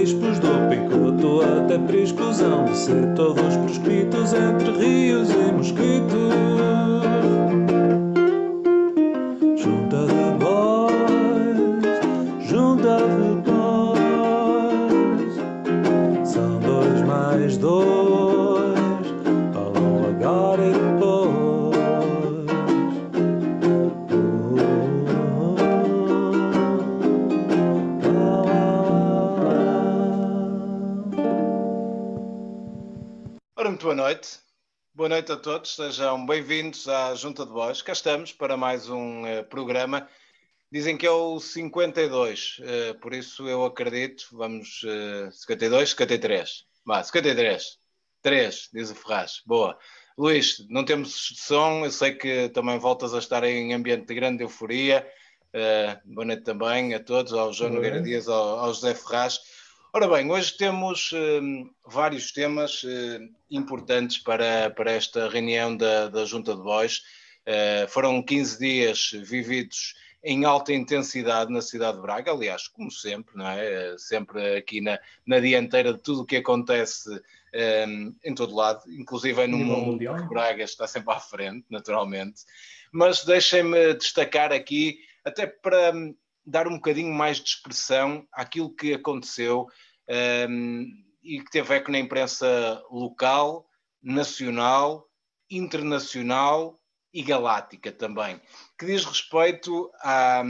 arcebispos do Picoto até presclusão de ser todos proscritos entre rios e mosquitos. Noite a todos, sejam bem-vindos à Junta de Voz. Cá estamos para mais um eh, programa. Dizem que é o 52, eh, por isso eu acredito, vamos, eh, 52, 53. Vá, 53. 3, diz o Ferraz. Boa. Luís, não temos som, eu sei que também voltas a estar em ambiente de grande euforia. Eh, boa noite também a todos, ao João Boa Nogueira. Dias, ao, ao José Ferraz. Ora bem, hoje temos eh, vários temas eh, importantes para, para esta reunião da, da Junta de Voz. Eh, foram 15 dias vividos em alta intensidade na cidade de Braga, aliás, como sempre, não é? Sempre aqui na, na dianteira de tudo o que acontece em todo lado, inclusive no mundo, mundial. porque Braga está sempre à frente, naturalmente. Mas deixem-me destacar aqui, até para dar um bocadinho mais de expressão àquilo que aconteceu hum, e que teve eco na imprensa local, nacional, internacional e galáctica também, que diz respeito à,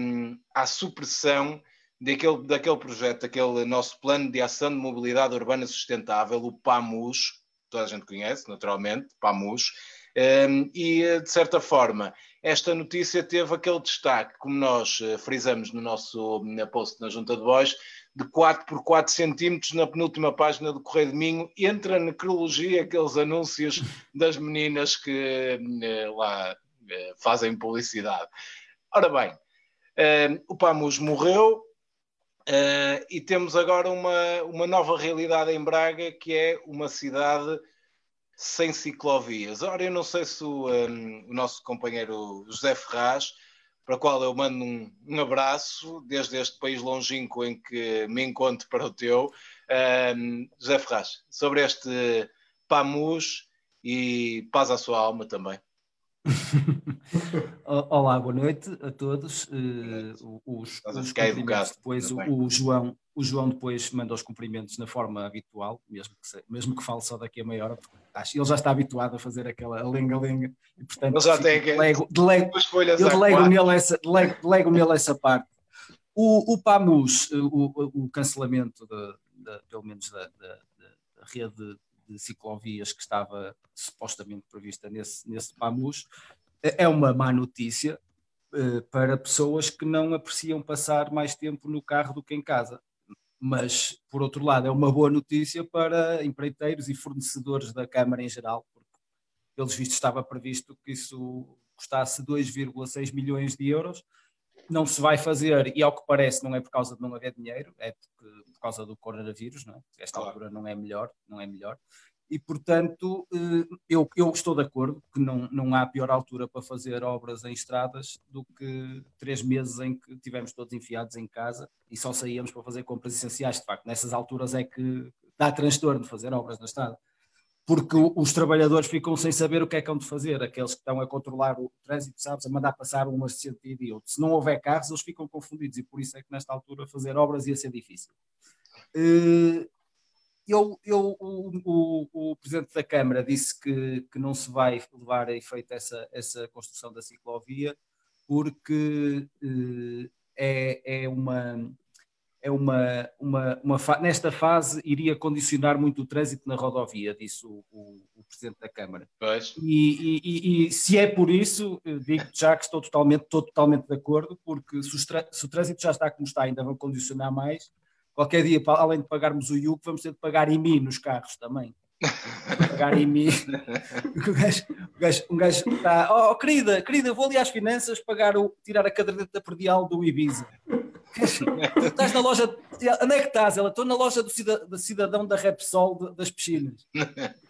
à supressão daquele, daquele projeto, daquele nosso plano de ação de mobilidade urbana sustentável, o PAMUS, toda a gente conhece, naturalmente, PAMUS, e de certa forma esta notícia teve aquele destaque, como nós eh, frisamos no nosso post na Junta de Voz, de 4 por 4 centímetros na penúltima página do Correio de Minho, entra na necrologia aqueles anúncios das meninas que eh, lá eh, fazem publicidade. Ora bem, eh, o Pamus morreu eh, e temos agora uma, uma nova realidade em Braga, que é uma cidade sem ciclovias. Ora, eu não sei se o, um, o nosso companheiro José Ferraz, para o qual eu mando um, um abraço desde este país longínquo em que me encontro para o teu, um, José Ferraz, sobre este PAMUS e paz à sua alma também. Olá, boa noite a todos. Noite. Os, os depois o, o João, o João depois manda os cumprimentos na forma habitual, mesmo que, mesmo que fale só daqui a meia hora, porque acho, ele já está habituado a fazer aquela lenga-lenga e portanto Ele já tem delego, delego, eu delego nele essa, delego, delego nele essa parte. O, o PAMUS, o, o- cancelamento, da- da- pelo menos da, da- da- da rede de ciclovias que estava supostamente prevista nesse, nesse PAMUS, é é uma má notícia eh, para pessoas que não apreciam passar mais tempo no carro do que em casa. Mas, por outro lado, é uma boa notícia para empreiteiros e fornecedores da Câmara em geral, porque, pelos vistos, estava previsto que isso custasse 2,6 milhões de euros. Não se vai fazer, e ao que parece, não é por causa de não haver dinheiro, é porque, por causa do coronavírus, não é? Esta Claro. altura não é melhor, não é melhor. E, portanto, eh, eu, eu estou de acordo que não, não há pior altura para fazer obras em estradas do que três meses em que tivemos todos enfiados em casa e só saíamos para fazer compras essenciais. De facto, nessas alturas é que dá transtorno fazer obras na estrada. Porque os trabalhadores ficam sem saber o que é que hão de fazer. Aqueles que estão a controlar o trânsito, sabes, a mandar passar um sentido e outro. Se não houver carros, eles ficam confundidos e por isso é que nesta altura fazer obras ia ser difícil. Eh, eu, eu, o, o, o Presidente da Câmara disse que, que não se vai levar a efeito essa, essa construção da ciclovia porque eh, é, é uma. É uma, uma, uma fa- nesta fase iria condicionar muito o trânsito na rodovia, disse o, o, o Presidente da Câmara. E, e- e- se é por isso, digo já que estou totalmente, estou totalmente de acordo, porque se, tra- se o trânsito já está como está, ainda vão condicionar mais. Qualquer dia, além de pagarmos o IUC, vamos ter de pagar IMI nos carros também. pagar IMI. O gajo- o gajo- Um gajo está, oh querida, querida, vou ali às finanças pagar o, tirar a caderneta perdial do Ibiza. Tu estás na loja, onde é que estás? Ela, estou na loja do cida- do cidadão da Repsol de- das piscinas.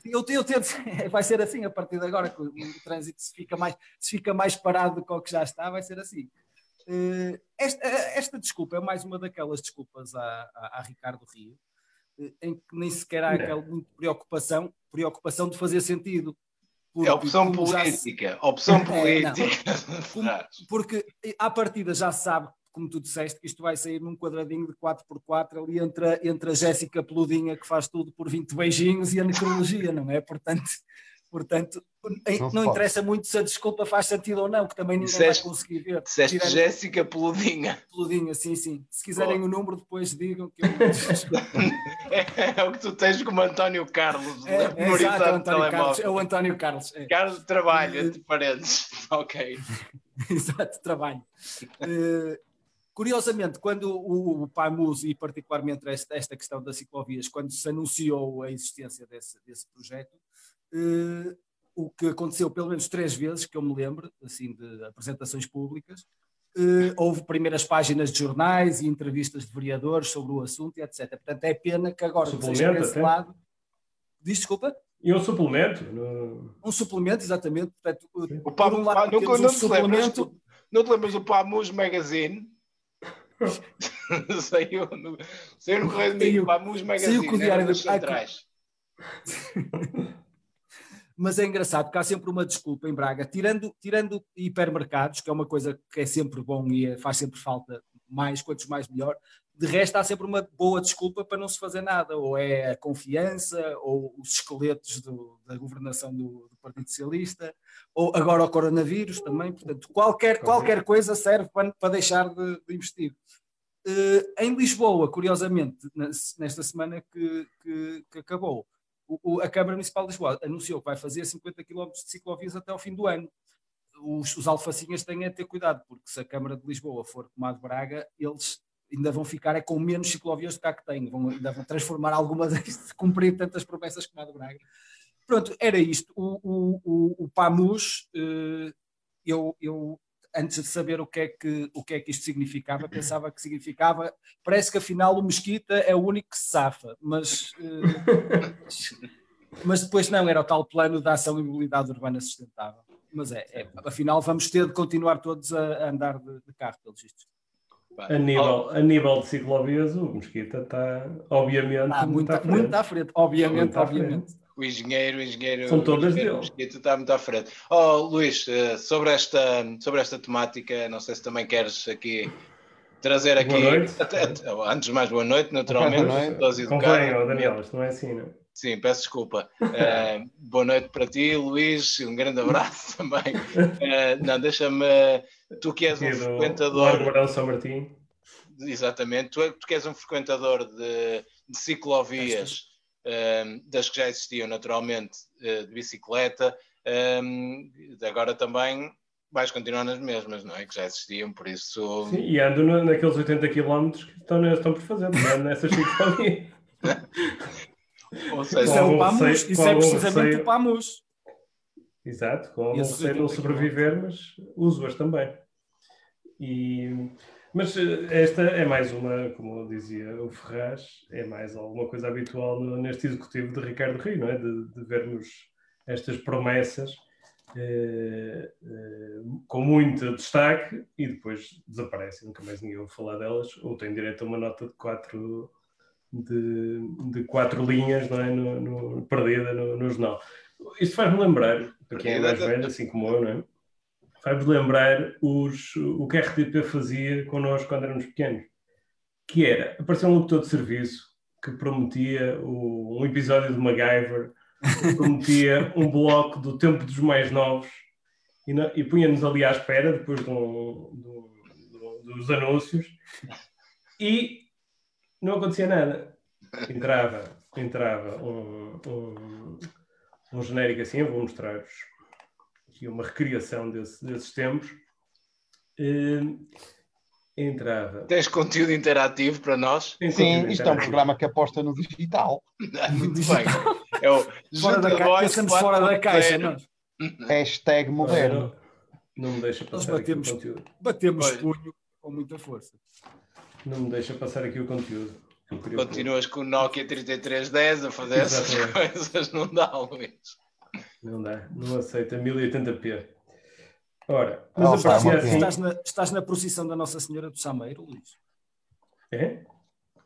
Eu, eu tento, vai ser assim a partir de agora, que o, o trânsito se fica, mais, se fica mais parado do que o que já está, vai ser assim. Uh, esta, esta, desculpa é mais uma daquelas desculpas a, a, Ricardo Rio, uh, em que nem sequer há aquela preocupação, preocupação de fazer sentido. Porque, é opção política, se... opção é, política. É, porque à partida já sabe como tu disseste, que isto vai sair num quadradinho de 4x4 ali entre a, entre a Jéssica Peludinha, que faz tudo por 20 beijinhos, e a necrologia, não é? Portanto, portanto não, não interessa muito se a desculpa faz sentido ou não, que também ninguém disseste, vai conseguir ver. Disseste Tirando... Jéssica Peludinha. Peludinha, sim, sim. Se quiserem oh. o número, depois digam que eu... é, é, o que tu tens como António Carlos. É, é, exato, é, o António Carlos, é o António Carlos. É. Carlos trabalha, de paredes. ok. exato, trabalho. Uh, Curiosamente, quando o, o PAMUS, e particularmente esta, esta, questão das ciclovias, quando se anunciou a existência desse, desse projeto, eh, o que aconteceu pelo menos três vezes, que eu me lembro, assim, de apresentações públicas, eh, houve primeiras páginas de jornais e entrevistas de vereadores sobre o assunto e etc. Portanto, é pena que agora seja esse até. lado. Diz desculpa? E um suplemento? No... Um suplemento, exatamente. Portanto, o PAM, um lado, não, não, um suplemento... não te lembras do PAMUS Magazine? saiu no, saiu no Correio de Vamos Magazine, saiu com o Diário das Centrais. Mas é engraçado que há sempre uma desculpa em Braga, tirando, tirando hipermercados, que é uma coisa que é sempre bom e é, faz sempre falta mais, quantos mais melhor. De resto, há sempre uma boa desculpa para não se fazer nada, ou é a confiança, ou os esqueletos do, da governação do, do, Partido Socialista, ou agora o coronavírus também. Portanto, qualquer, qualquer coisa serve para, para deixar de, de investir. Uh, em Lisboa, curiosamente, nesta semana que, que, que acabou, o, a Câmara Municipal de Lisboa anunciou que vai fazer 50 km de ciclovias até ao fim do ano. Os, os alfacinhas têm a ter cuidado, porque se a Câmara de Lisboa for a de Braga, eles ainda vão ficar é com menos ciclovias do que há que têm, vão, ainda vão transformar algumas cumprir tantas promessas como a de Braga. Pronto, era isto. O, o, o, o PAMUS, eh, eu, eu antes de saber o que, é que, o que é que isto significava, pensava que significava, parece que afinal o Mesquita é o único que se safa, mas, uh, mas depois não, era o tal plano da ação e mobilidade urbana sustentável. Mas é, é afinal vamos ter de continuar todos a, a andar de, de carro, pelos vistos. A nível, a nível de ciclovias, o Mesquita está, obviamente, ah, muito, à frente. Muito à frente, obviamente, muito obviamente. O engenheiro, o engenheiro. São todas dele. Está muito à frente. Oh, Luís, eh, sobre esta, sobre esta temática, não sei se também queres aqui trazer aqui. Boa noite. Até, antes de mais, boa noite, naturalmente. Boa noite. Convém, Daniel, isto não é assim, não é? Sim, peço desculpa. Uh, boa noite para ti, Luís. Um grande abraço também. Uh, não, deixa-me. Tu que és um frequentador. Marão São Martim. Exatamente. Tu, tu que és um frequentador de, de ciclovias, das que já existiam naturalmente de bicicleta. agora também vais continuar nas mesmas, não é? Que já existiam, por isso. Sim, e ando naqueles 80 km que estão, estão por fazer, nessas ciclovias. Ou seja, isso é, o PAMUS, isso é precisamente o PAMUS. Exato, com algum receio não sobreviver, mas uso-as também. E, mas eh, esta é mais uma, como dizia o Ferraz, é mais alguma coisa habitual neste executivo de Ricardo Rio, não é? De, de vermos estas promessas eh, eh, com muito destaque e depois desaparecem, nunca mais ninguém ouve falar delas, ou tem direito a uma nota de quatro de, de quatro linhas não é? no, no perdida no, no, jornal. Isto faz-me lembrar, para quem é mais velho, assim como eu, não é? Faz-me lembrar os, o que a RTP fazia connosco quando éramos pequenos, que era, aparecer um locutor de serviço que prometia o, um episódio de MacGyver, prometia um bloco do tempo dos mais novos e, e punha-nos ali à espera depois do, do, dos anúncios e não acontecia nada. Entrava, entrava um, um, um genérico assim, eu vou mostrar-vos aqui uma recriação desse, desses tempos. Uh, entrava. Tens conteúdo interativo para nós? Sim, isto é um programa que aposta no digital. Muito bem. É o fora da caixa, pensamos fora da caixa, não? Hashtag moderno. Não, não me deixa passar batemos, aqui o conteúdo. Batemos punho com muita força. Não me deixa passar aqui o conteúdo. Continuas com o Nokia 3310 a fazer essas coisas, não dá, Luís. Não dá, não aceita 1080p. Ora, mas aparecia uma assim. Estás na, estás na procissão da Nossa Senhora do Sameiro, Luís? É?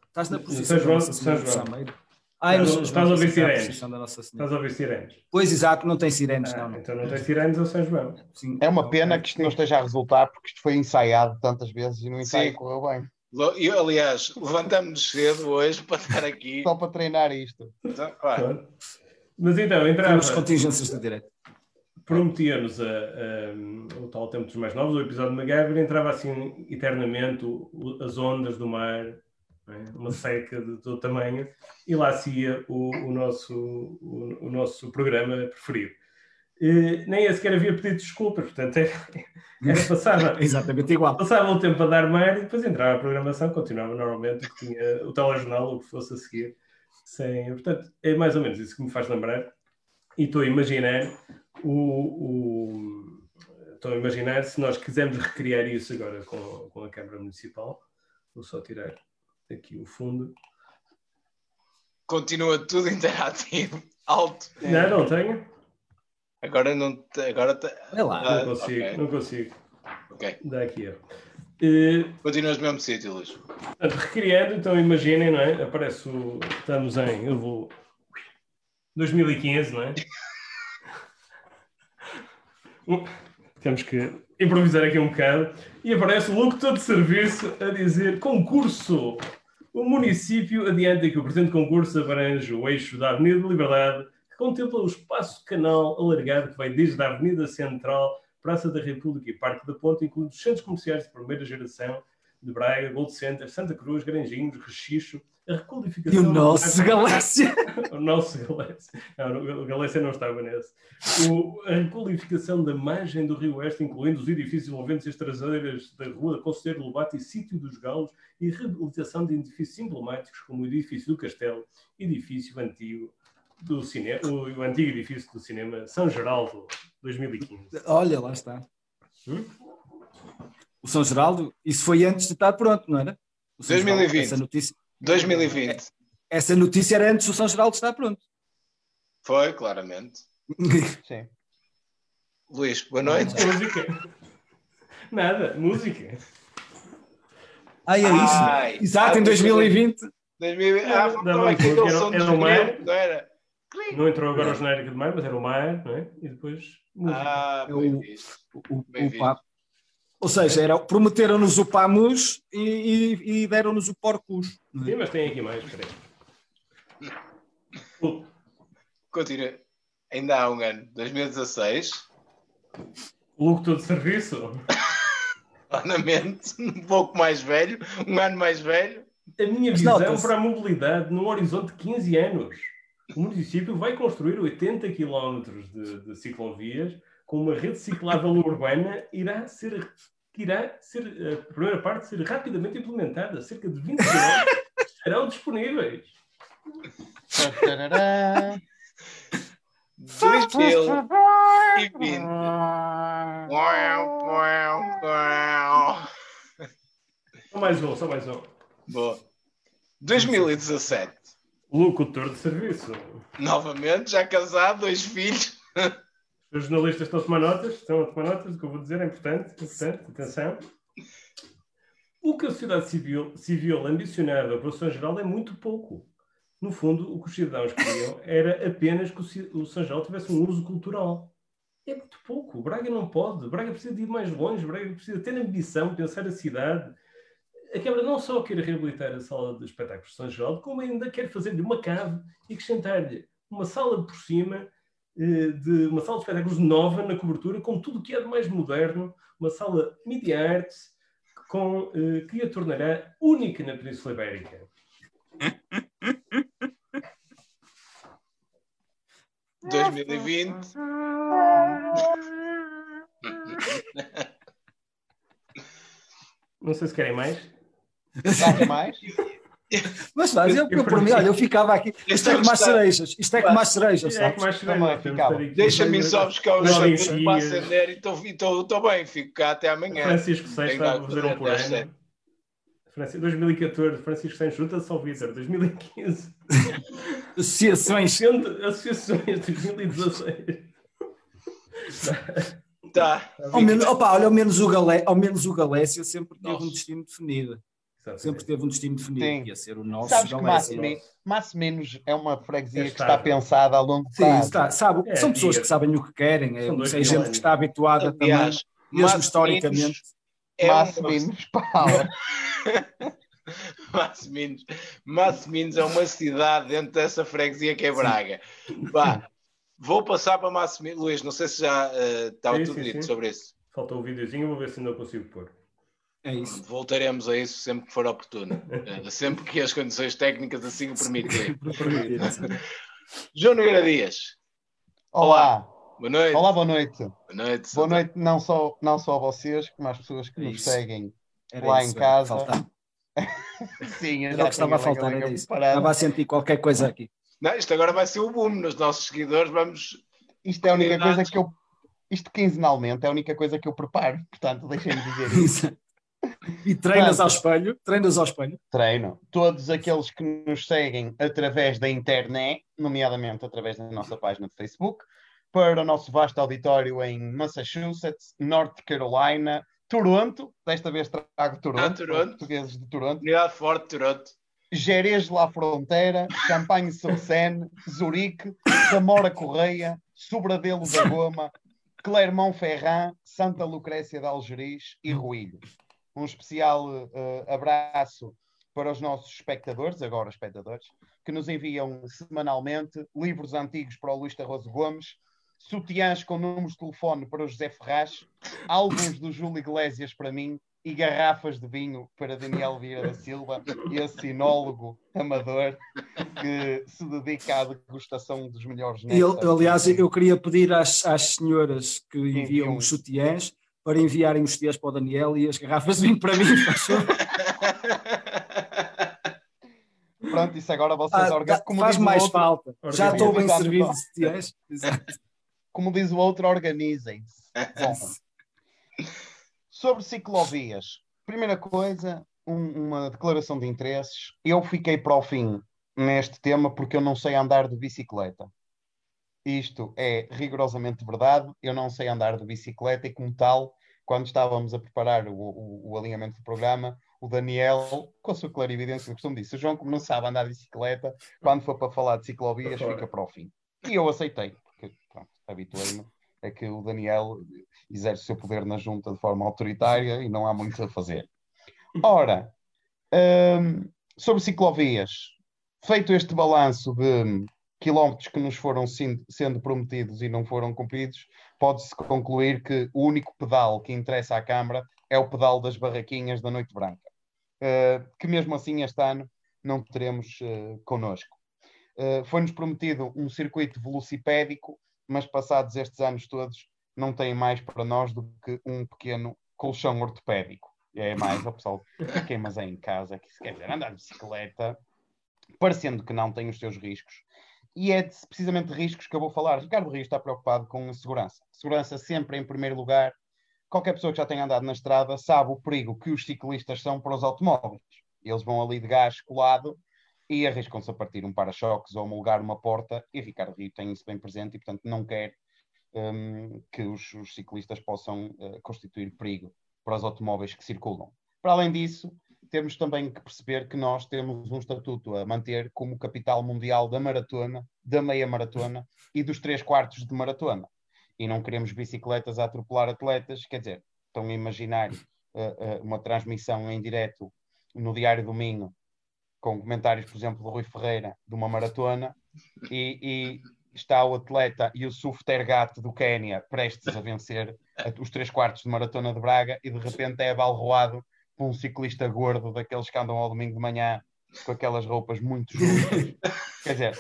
Estás na São procissão da João- Nossa Senhora do? Ah, Estás estás a ouvir sirenes? da. Estás a ouvir sirenes? Pois, exato, não tem sirenes, Ah, não. não. então não tem sirenes ao São João. Sim. É uma pena que isto não esteja a resultar, porque isto foi ensaiado tantas vezes e no ensaio Sim. correu bem. Eu, aliás, levantamos-nos cedo hoje para estar aqui. Só para treinar isto. Então, Pronto. Mas então, entrava, Temos contingências de direito. prometia-nos a- a- o tal tempo dos mais novos, o episódio de MacGyver, entrava assim eternamente o- o- as ondas do mar, é? uma seca de todo tamanho, e lá se ia o, o nosso, o, o nosso programa preferido. Eh, nem sequer havia pedido desculpas, portanto, era, era passava, Exatamente igual. passava o tempo a dar mar e depois entrava a programação, continuava normalmente, que tinha o telejornal, o que fosse a seguir. Sem, portanto, é mais ou menos isso que me faz lembrar. E estou a imaginar o, o- estou a imaginar se nós quisermos recriar isso agora com, com a Câmara Municipal. Vou só tirar aqui o fundo. continua tudo interativo, alto. Não, não tenho. Agora não. Agora te- lá. Não consigo, ok. não consigo. ok. Dá aqui. ó. Continuas no mesmo sítio, Luís. Recriando, então imaginem, não é? Aparece o. Estamos em. Eu vou. 2015, não é? Um, Temos que improvisar aqui um bocado. E aparece o locutor de serviço a dizer: concurso! O município adianta que o presente concurso abrange o eixo da Avenida de Liberdade, que contempla o espaço canal alargado que vai desde a Avenida Central, Praça da República e Parque da Ponte, incluindo os centros comerciais de primeira geração de Braga, Gold Center, Santa Cruz, Granjinhos, Rechicho, a E requalificação... o nosso Galáxia. o nosso Galécia. Não, o Galécia não estava nesse. O, a requalificação da margem do Rio Oeste, incluindo os edifícios envolventes as traseiras da Rua Conselheiro Lobato e Sítio dos Galos, e reabilitação de edifícios emblemáticos como o edifício do Castelo, edifício antigo do cinema, o, o antigo edifício do cinema São Geraldo, 2015. Olha, lá está. Hum? O São Geraldo, isso foi antes de estar pronto, não era? O São 2020. Geraldo, essa, notícia, 2020. essa notícia era antes do São Geraldo estar pronto. Foi, claramente. Sim. Luís, boa noite. Música. Nada, música. Ah, é isso. Ai, Exato, ah, em 2020. 2020. Ah, Dá faltava bem, aqui porque aquele era- som não entrou agora o genérico de mar, mas era o mar, não é? E depois música. Ah, Eu- bem visto. O, o, Bem o Ou seja, era, prometeram-nos o Pamus e, e- e deram-nos o Porcus. não é? Sim, mas tem aqui mais, peraí. O- Continua. Ainda há um ano, 2016, O locutor de serviço, claramente, um pouco mais velho, um ano mais velho. a minha visão para a mobilidade num horizonte de 15 anos. O município vai construir 80 km de, de ciclovias com uma rede ciclável urbana irá ser, que irá ser, a primeira parte ser rapidamente implementada. Cerca de 20 km serão disponíveis. Tarará. 2020. Uau, uau, uau. Só mais um, só mais um. Boa. 2017. Locutor de serviço. Novamente, já casado, dois filhos. Os jornalistas estão a tomar notas, estão a tomar notas, o que eu vou dizer é importante, importante, atenção. O que a sociedade civil, civil ambicionava para o São Geraldo é muito pouco. No fundo, o que os cidadãos queriam era apenas que o, São Geraldo tivesse um uso cultural. É muito pouco. Braga não pode. Braga precisa de ir mais longe. Braga precisa ter ambição, pensar a cidade. A Câmara não só quer reabilitar a sala de espetáculos de São Geraldo, como ainda quer fazer-lhe uma cave e acrescentar-lhe uma sala por cima eh, de uma sala de espetáculos nova na cobertura, com tudo o que é de mais moderno, uma sala media arts com, eh, que a tornará única na Península Ibérica. Ah, 2020. Não sei se querem mais. Nada mais? Mas faz, eu, eu, por mim, olha, eu ficava aqui. Isto é como as cerejas. Isto é como as cerejas, É mais de. Deixa-me só buscar os dias. para acender e estou bem, fico cá até amanhã. Francisco VI estava a fazer um por até às ano. Francisco, 2014, Francisco Santos junta-se ao Vitor, 2015. Associações. Associações 2016. Tá. Ao menos, opa, olha, ao menos o, Galé, ao menos o Galécia sempre teve um destino definido. Exatamente. Sempre teve um destino definido. Sim. Ia ser o nosso Sabes que Galécia. Massimi- Massiminos é uma freguesia É que está pensada ao longo Sim, prazo. está, sabe, É, são pessoas que sabem o que querem, é, é gente que está habituada também, mesmo historicamente. é uma- Massiminos, Paula. Massiminos. Massiminos é uma cidade dentro dessa freguesia que é Braga. Vá, vou passar para Massiminos. Luís, não sei se já eh, estava Sim, tudo sim, dito sim. sobre isso. Faltou o videozinho, vou ver se ainda consigo pôr. É isso. Voltaremos a isso sempre que for oportuno. Eh, sempre que as condições técnicas assim o permitirem. João Nogueira Dias, Olá. boa noite. Olá, boa noite. Boa noite. Boa noite não só, não só a vocês, como às pessoas que É nos seguem. Era Lá isso, em que casa. Sim, Era o que estava a faltar, era isso. Estava a sentir qualquer coisa aqui. Não, isto agora vai ser o boom nos nossos seguidores. Vamos. Isto é a única coisa que eu. Isto quinzenalmente é a única coisa que eu preparo. Portanto, deixem-me dizer isso. E treinas Pronto. ao espelho, treinas ao espelho. Treino. Todos aqueles que nos seguem através da internet, nomeadamente através da nossa página de Facebook, para o nosso vasto auditório em Massachusetts, North Carolina, Toronto, desta vez trago Toronto, Ah, Toronto. portugueses de Toronto, Unidade Forte, Toronto. Jerez la Fronteira, Champagne Saucene, Zurique, Zamora Correia, Sobradelo da Goma, Clermont-Ferrand, Santa Lucrécia de Algeriz e Ruilho. Um especial eh, abraço para os nossos espectadores, agora espectadores, que nos enviam semanalmente livros antigos para o Luís Tarroso Gomes, sutiãs com números de telefone para o José Ferraz, álbuns do Júlio Iglesias para mim e garrafas de vinho para Daniel Vieira da Silva, esse sinólogo amador que se dedica à degustação dos melhores néctares. aliás, eu queria pedir às, às senhoras que Enviam. os sutiãs para enviarem os sutiãs para o Daniel e as garrafas vinho para mim. Pronto, isso agora vocês Ah, orga- dá- como faz mais outro- falta. Já estou bem servido de. Exato. como diz o outro, organizem-se. Sobre ciclovias, primeira coisa, um- uma declaração de interesses. Eu fiquei para o fim neste tema porque eu não sei andar de bicicleta. Isto é rigorosamente verdade. Eu não sei andar de bicicleta e, como tal, quando estávamos a preparar o, o- o alinhamento do programa, o Daniel, com a sua clarividência, eu costumo dizer: o João, como não sabe andar de bicicleta, quando for para falar de ciclovias, fica para o fim. E eu aceitei, porque pronto, habituei-me a que o Daniel exerce o seu poder na junta de forma autoritária e não há muito a fazer. Ora, hum, sobre ciclovias, feito este balanço de quilómetros que nos foram sendo prometidos e não foram cumpridos, pode-se concluir que o único pedal que interessa à Câmara é o pedal das barraquinhas da Noite Branca, Uh, que mesmo assim este ano não teremos uh, connosco. Uh, Foi-nos prometido um circuito velocipédico, mas passados estes anos todos, não tem mais para nós do que um pequeno colchão ortopédico. E é mais, o pessoal, quem mas é em casa, que se quer dizer, andar de bicicleta, parecendo que não tem os seus riscos. E é de- precisamente de riscos que eu vou falar. Ricardo Rio está preocupado com a segurança. Segurança sempre em primeiro lugar. Qualquer pessoa que já tenha andado na estrada sabe o perigo que os ciclistas são para os automóveis. Eles vão ali de gás colado e arriscam-se a partir um para-choques ou a uma porta. E Ricardo Rio tem isso bem presente e, portanto, não quer hum, que os, os ciclistas possam eh, constituir perigo para os automóveis que circulam. Para além disso, temos também que perceber que nós temos um estatuto a manter como capital mundial da maratona, da meia maratona e dos três quartos de maratona. E não queremos bicicletas a atropelar atletas, quer dizer, estão a imaginar eh, eh, uma transmissão em direto no Diário do Minho, com comentários, por exemplo, do Rui Ferreira, de uma maratona, e, e está o atleta Yusuf Tergat do Quénia prestes a vencer os três quartos de maratona de Braga e de repente é abalroado um ciclista gordo daqueles que andam ao domingo de manhã com aquelas roupas muito justas. Quer dizer,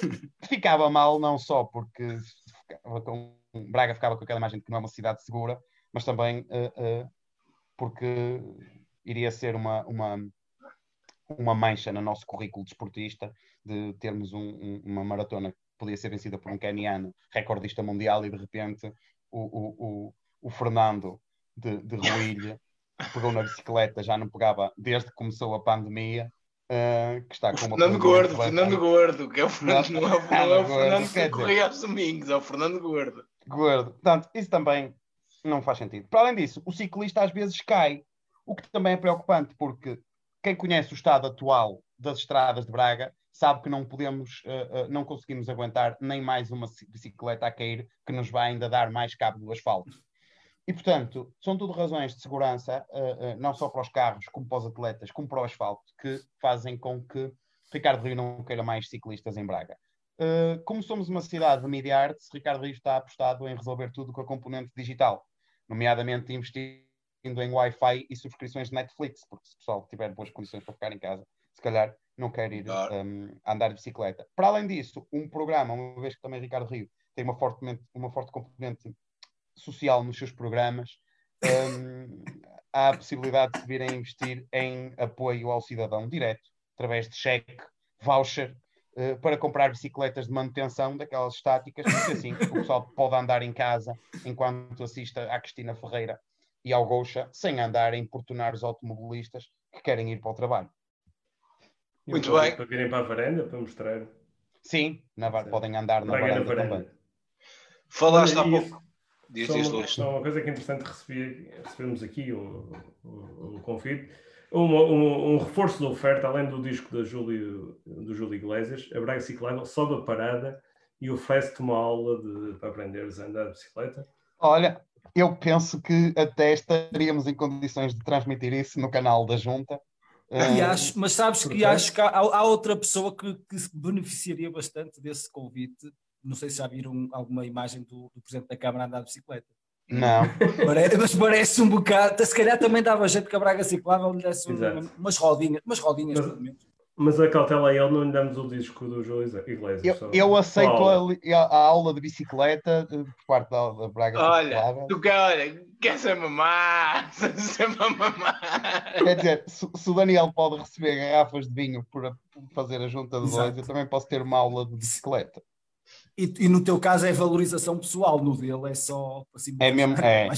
ficava mal não só porque ficava com- Braga ficava com aquela imagem de que não é uma cidade segura, mas também eh, eh, porque iria ser uma, uma, uma mancha no nosso currículo desportista de termos um- um- uma maratona que podia ser vencida por um caniano recordista mundial e de repente o, o, o, o Fernando de, de Ruilha pegou na bicicleta, já não pegava desde que começou a pandemia, eh, que está com uma Fernando Gordo, Fernando Gordo, que é o Fernando, não é o, não é o Fernando Fernando que corria aos domingos, é o Fernando Gordo. Gordo. Portanto, isso também Não faz sentido. Para além disso, o ciclista às vezes cai, o que também é preocupante, porque quem conhece o estado atual das estradas de Braga sabe que não podemos, uh, uh, não conseguimos aguentar nem mais uma bicicleta a cair que nos vai ainda dar mais cabo do asfalto. E, portanto, são tudo razões de segurança, uh, não só para os carros, como para os atletas, como para o asfalto, que fazem com que Ricardo Rio não queira mais ciclistas em Braga. como somos uma cidade de media arts, Ricardo Rio está apostado em resolver tudo com a componente digital, nomeadamente investindo em Wi-Fi e subscrições de Netflix, porque se o pessoal tiver boas condições para ficar em casa, se calhar não quer ir um, andar de bicicleta. Para além disso, um programa, uma vez que também Ricardo Rio tem uma forte, uma forte componente social nos seus programas, um, há a possibilidade de se vir a investir em apoio ao cidadão direto, através de cheque, voucher, uh, para comprar bicicletas de manutenção daquelas estáticas, porque assim o pessoal pode andar em casa enquanto assista à Cristina Ferreira e ao Goucha, sem andar a importunar os automobilistas que querem ir para o trabalho. Muito bem. Para virem para a varanda, para mostrar. Sim, na, podem andar na varanda, na varanda, também. Falaste há pouco. Diz só, uma, só uma coisa que é interessante receber, recebemos aqui, o, o, o convite. Um, um, um, reforço da oferta, além do disco da Júlio, do Júlio Iglesias, a Braga Ciclável sobe a parada e oferece-te uma aula de, para aprenderes a andar de bicicleta. Olha, eu penso que até estaríamos em condições de transmitir isso no canal da Junta e ah, acho, mas sabes que acho que há, há outra pessoa que, que, se beneficiaria bastante desse convite. Não sei se já viram alguma imagem do, do Presidente da Câmara andar de bicicleta. Não. Parece, mas parece um bocado. Se calhar também dava jeito que a Braga Ciclável lhe desse um, umas rodinhas, umas rodinhas mas, pelo menos. Mas a cautela a ele não lhe damos o disco do João Iglesias. Eu, eu aceito a, a, aula de bicicleta por parte da, da Braga Olha, tu olha, quer ser mamar? Ser mamar. Quer dizer, se, se, o Daniel pode receber garrafas de vinho por, fazer a junta de dois, eu também posso ter uma aula de bicicleta. E, e, no teu caso é valorização pessoal, no dele é só assim, é mesmo é,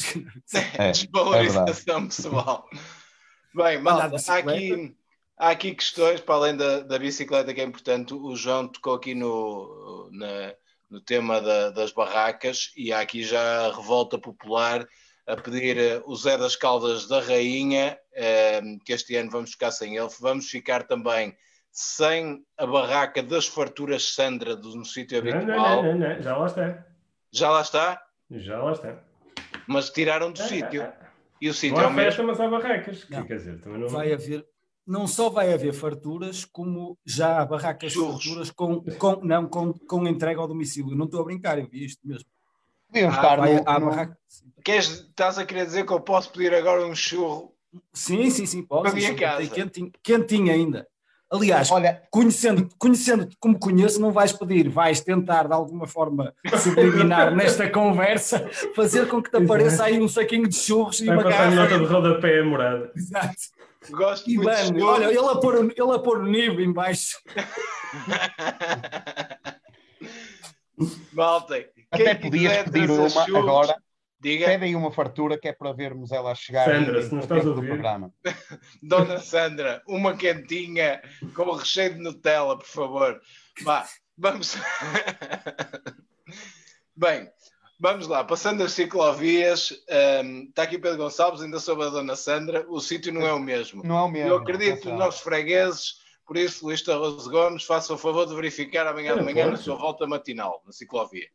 é, desvalorização é pessoal. Bem, malta, há aqui há aqui questões, para além da, da bicicleta, que é importante. O João tocou aqui no, na, no tema da, das barracas e há aqui já a revolta popular a pedir uh, o Zé das Caldas da Rainha, uh, que este ano vamos ficar sem ele. Vamos ficar também sem a barraca das farturas Sandra do, no sítio habitual. Não, não, não, não, já lá está. Já lá está? Já lá está. Mas tiraram do sítio. E o sítio não é o mesmo. mas há barracas. Quer dizer, também não... Vai haver, não só vai haver farturas, como já há barracas de farturas com, com, não, com, com entrega ao domicílio. Não estou a brincar, eu vi isto mesmo. Devíamos ah, estar vai, no, no... Barraca... Queres, estás a querer dizer que eu posso pedir agora um churro? Sim, sim, sim, pode. Para minha casa. Quentinho, quentinho ainda. Aliás, Olha, conhecendo, conhecendo como conheço, não vais pedir, vais tentar de alguma forma subliminar nesta conversa, fazer com que te apareça aí um saquinho de churros e uma garrafa. nota de rodapé morada. Exato. Gosto Ivan, muito olha, ele a pôr, ele a pôr o nível em baixo. Malta, até podias pedir uma churros, agora. Diga. Pede aí uma fartura que é para vermos ela chegar Sandra, se não estás a ouvir. programa. Dona Sandra, uma quentinha com recheio de Nutella, por favor. Vá, vamos. Bem, Vamos lá, passando as ciclovias, um, está aqui Pedro Gonçalves, ainda sobre a Dona Sandra, o sítio não é o mesmo. Não é o mesmo. Eu acredito nos nossos fregueses, por isso, Luís Tarroso Gomes, faça o favor de verificar amanhã de manhã na sua volta matinal, na ciclovia.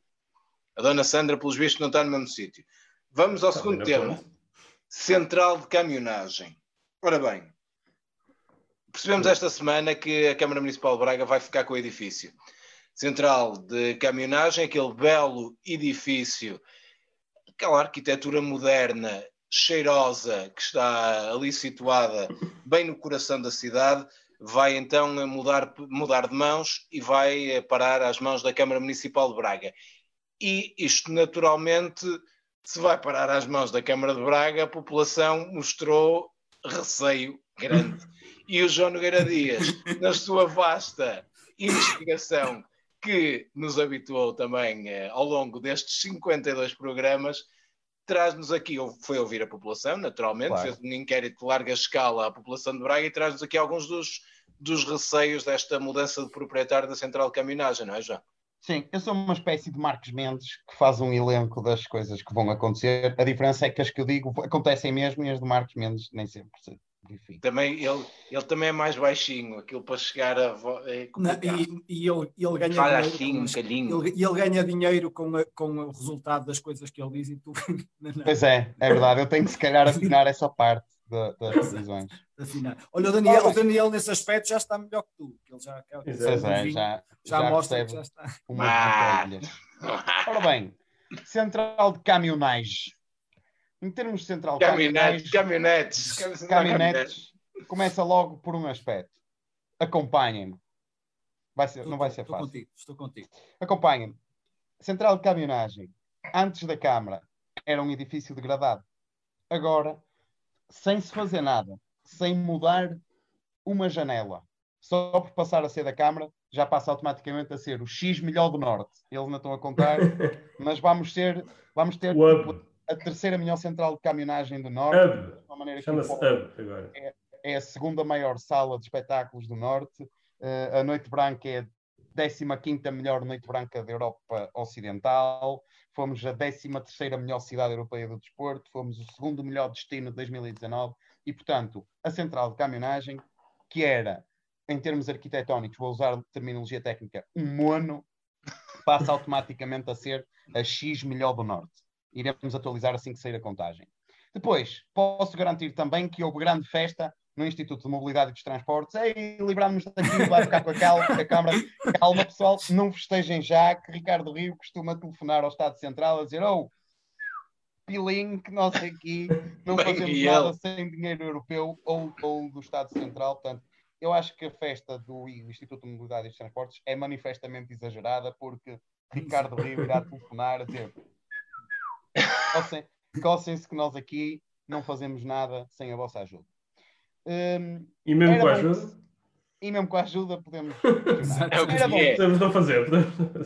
A Dona Sandra, pelos vistos, não está no mesmo sítio. Vamos ao segundo tema. Central de caminhonagem. Ora bem, percebemos esta semana que a Câmara Municipal de Braga vai ficar com o edifício central de caminhonagem, aquele belo edifício, aquela arquitetura moderna, cheirosa, que está ali situada bem no coração da cidade, vai então mudar, mudar de mãos e vai parar às mãos da Câmara Municipal de Braga. E isto, naturalmente, se vai parar às mãos da Câmara de Braga, a população mostrou receio grande. E o João Nogueira Dias, na sua vasta investigação que nos habituou também eh, ao longo destes 52 programas, traz-nos aqui, foi ouvir a população, naturalmente, claro. fez um inquérito de larga escala à população de Braga e traz-nos aqui alguns dos, dos receios desta mudança de proprietário da central de caminhagem, não é, João? Sim, eu sou uma espécie de Marcos Mendes que faz um elenco das coisas que vão acontecer. A diferença é que as que eu digo acontecem mesmo e as de Marcos Mendes nem sempre. Enfim. Também, ele, ele também é mais baixinho, aquilo para chegar a. É Não, e, e ele, ele ganha Fala dinheiro. assim, com- um calhinho. ele, ele ganha dinheiro com, a- com o resultado das coisas que ele diz e tu. Não, não, Pois é, é verdade. Eu tenho que se calhar afinar essa parte da- das decisões. Olha, o Daniel, o Daniel nesse aspecto já está melhor que tu. Ele já, Exato. Pois é, vinho, já, já, já mostra que já está. umas Ah. Ora bem, central de caminhonagem. Em termos de central de Caminhonetes, caminhonagem, caminhonetes. caminhonetes, começa logo por um aspecto. Acompanhem-me. Vai ser, não vai ser estou fácil. Contigo, estou contigo. Acompanhem-me. Central de caminhonagem, antes da Câmara, era um edifício degradado. Agora, sem se fazer nada, sem mudar uma janela, só por passar a ser da Câmara, já passa automaticamente a ser o X melhor do Norte. Eles não estão a contar, mas vamos ser, vamos ter O Hub. a terceira melhor central de caminhonagem do Norte. Chama-se Hub agora. é a segunda maior sala de espetáculos do Norte. Eh, a Noite Branca é 15 melhor Noite Branca da Europa Ocidental. Fomos a 13 melhor cidade europeia do desporto. Fomos o segundo melhor destino de 2019. E, portanto, a central de caminhonagem, que era, em termos arquitetónicos, vou usar terminologia técnica, um mono, passa automaticamente a ser a X melhor do Norte. Iremos atualizar assim que sair a contagem. Depois, posso garantir também que houve grande festa no Instituto de Mobilidade e dos Transportes. Ei, livrámos-nos daqui, vai ficar com a, cal, com a Câmara. Calma, pessoal, não festejem já, que Ricardo Rio costuma telefonar ao Estado Central a dizer: Oh, pilinho, que nós aqui não Bem, fazemos nada ele? sem dinheiro europeu ou, ou do Estado Central. Portanto, eu acho que a festa do Instituto de Mobilidade e dos Transportes é manifestamente exagerada, porque Ricardo Rio irá telefonar a dizer: "Cocem- Cocem-se que nós aqui não fazemos nada sem a vossa ajuda. Hum, E mesmo Era com a ajuda, e mesmo com a ajuda podemos. É o que Era bom. é. podemos não fazer.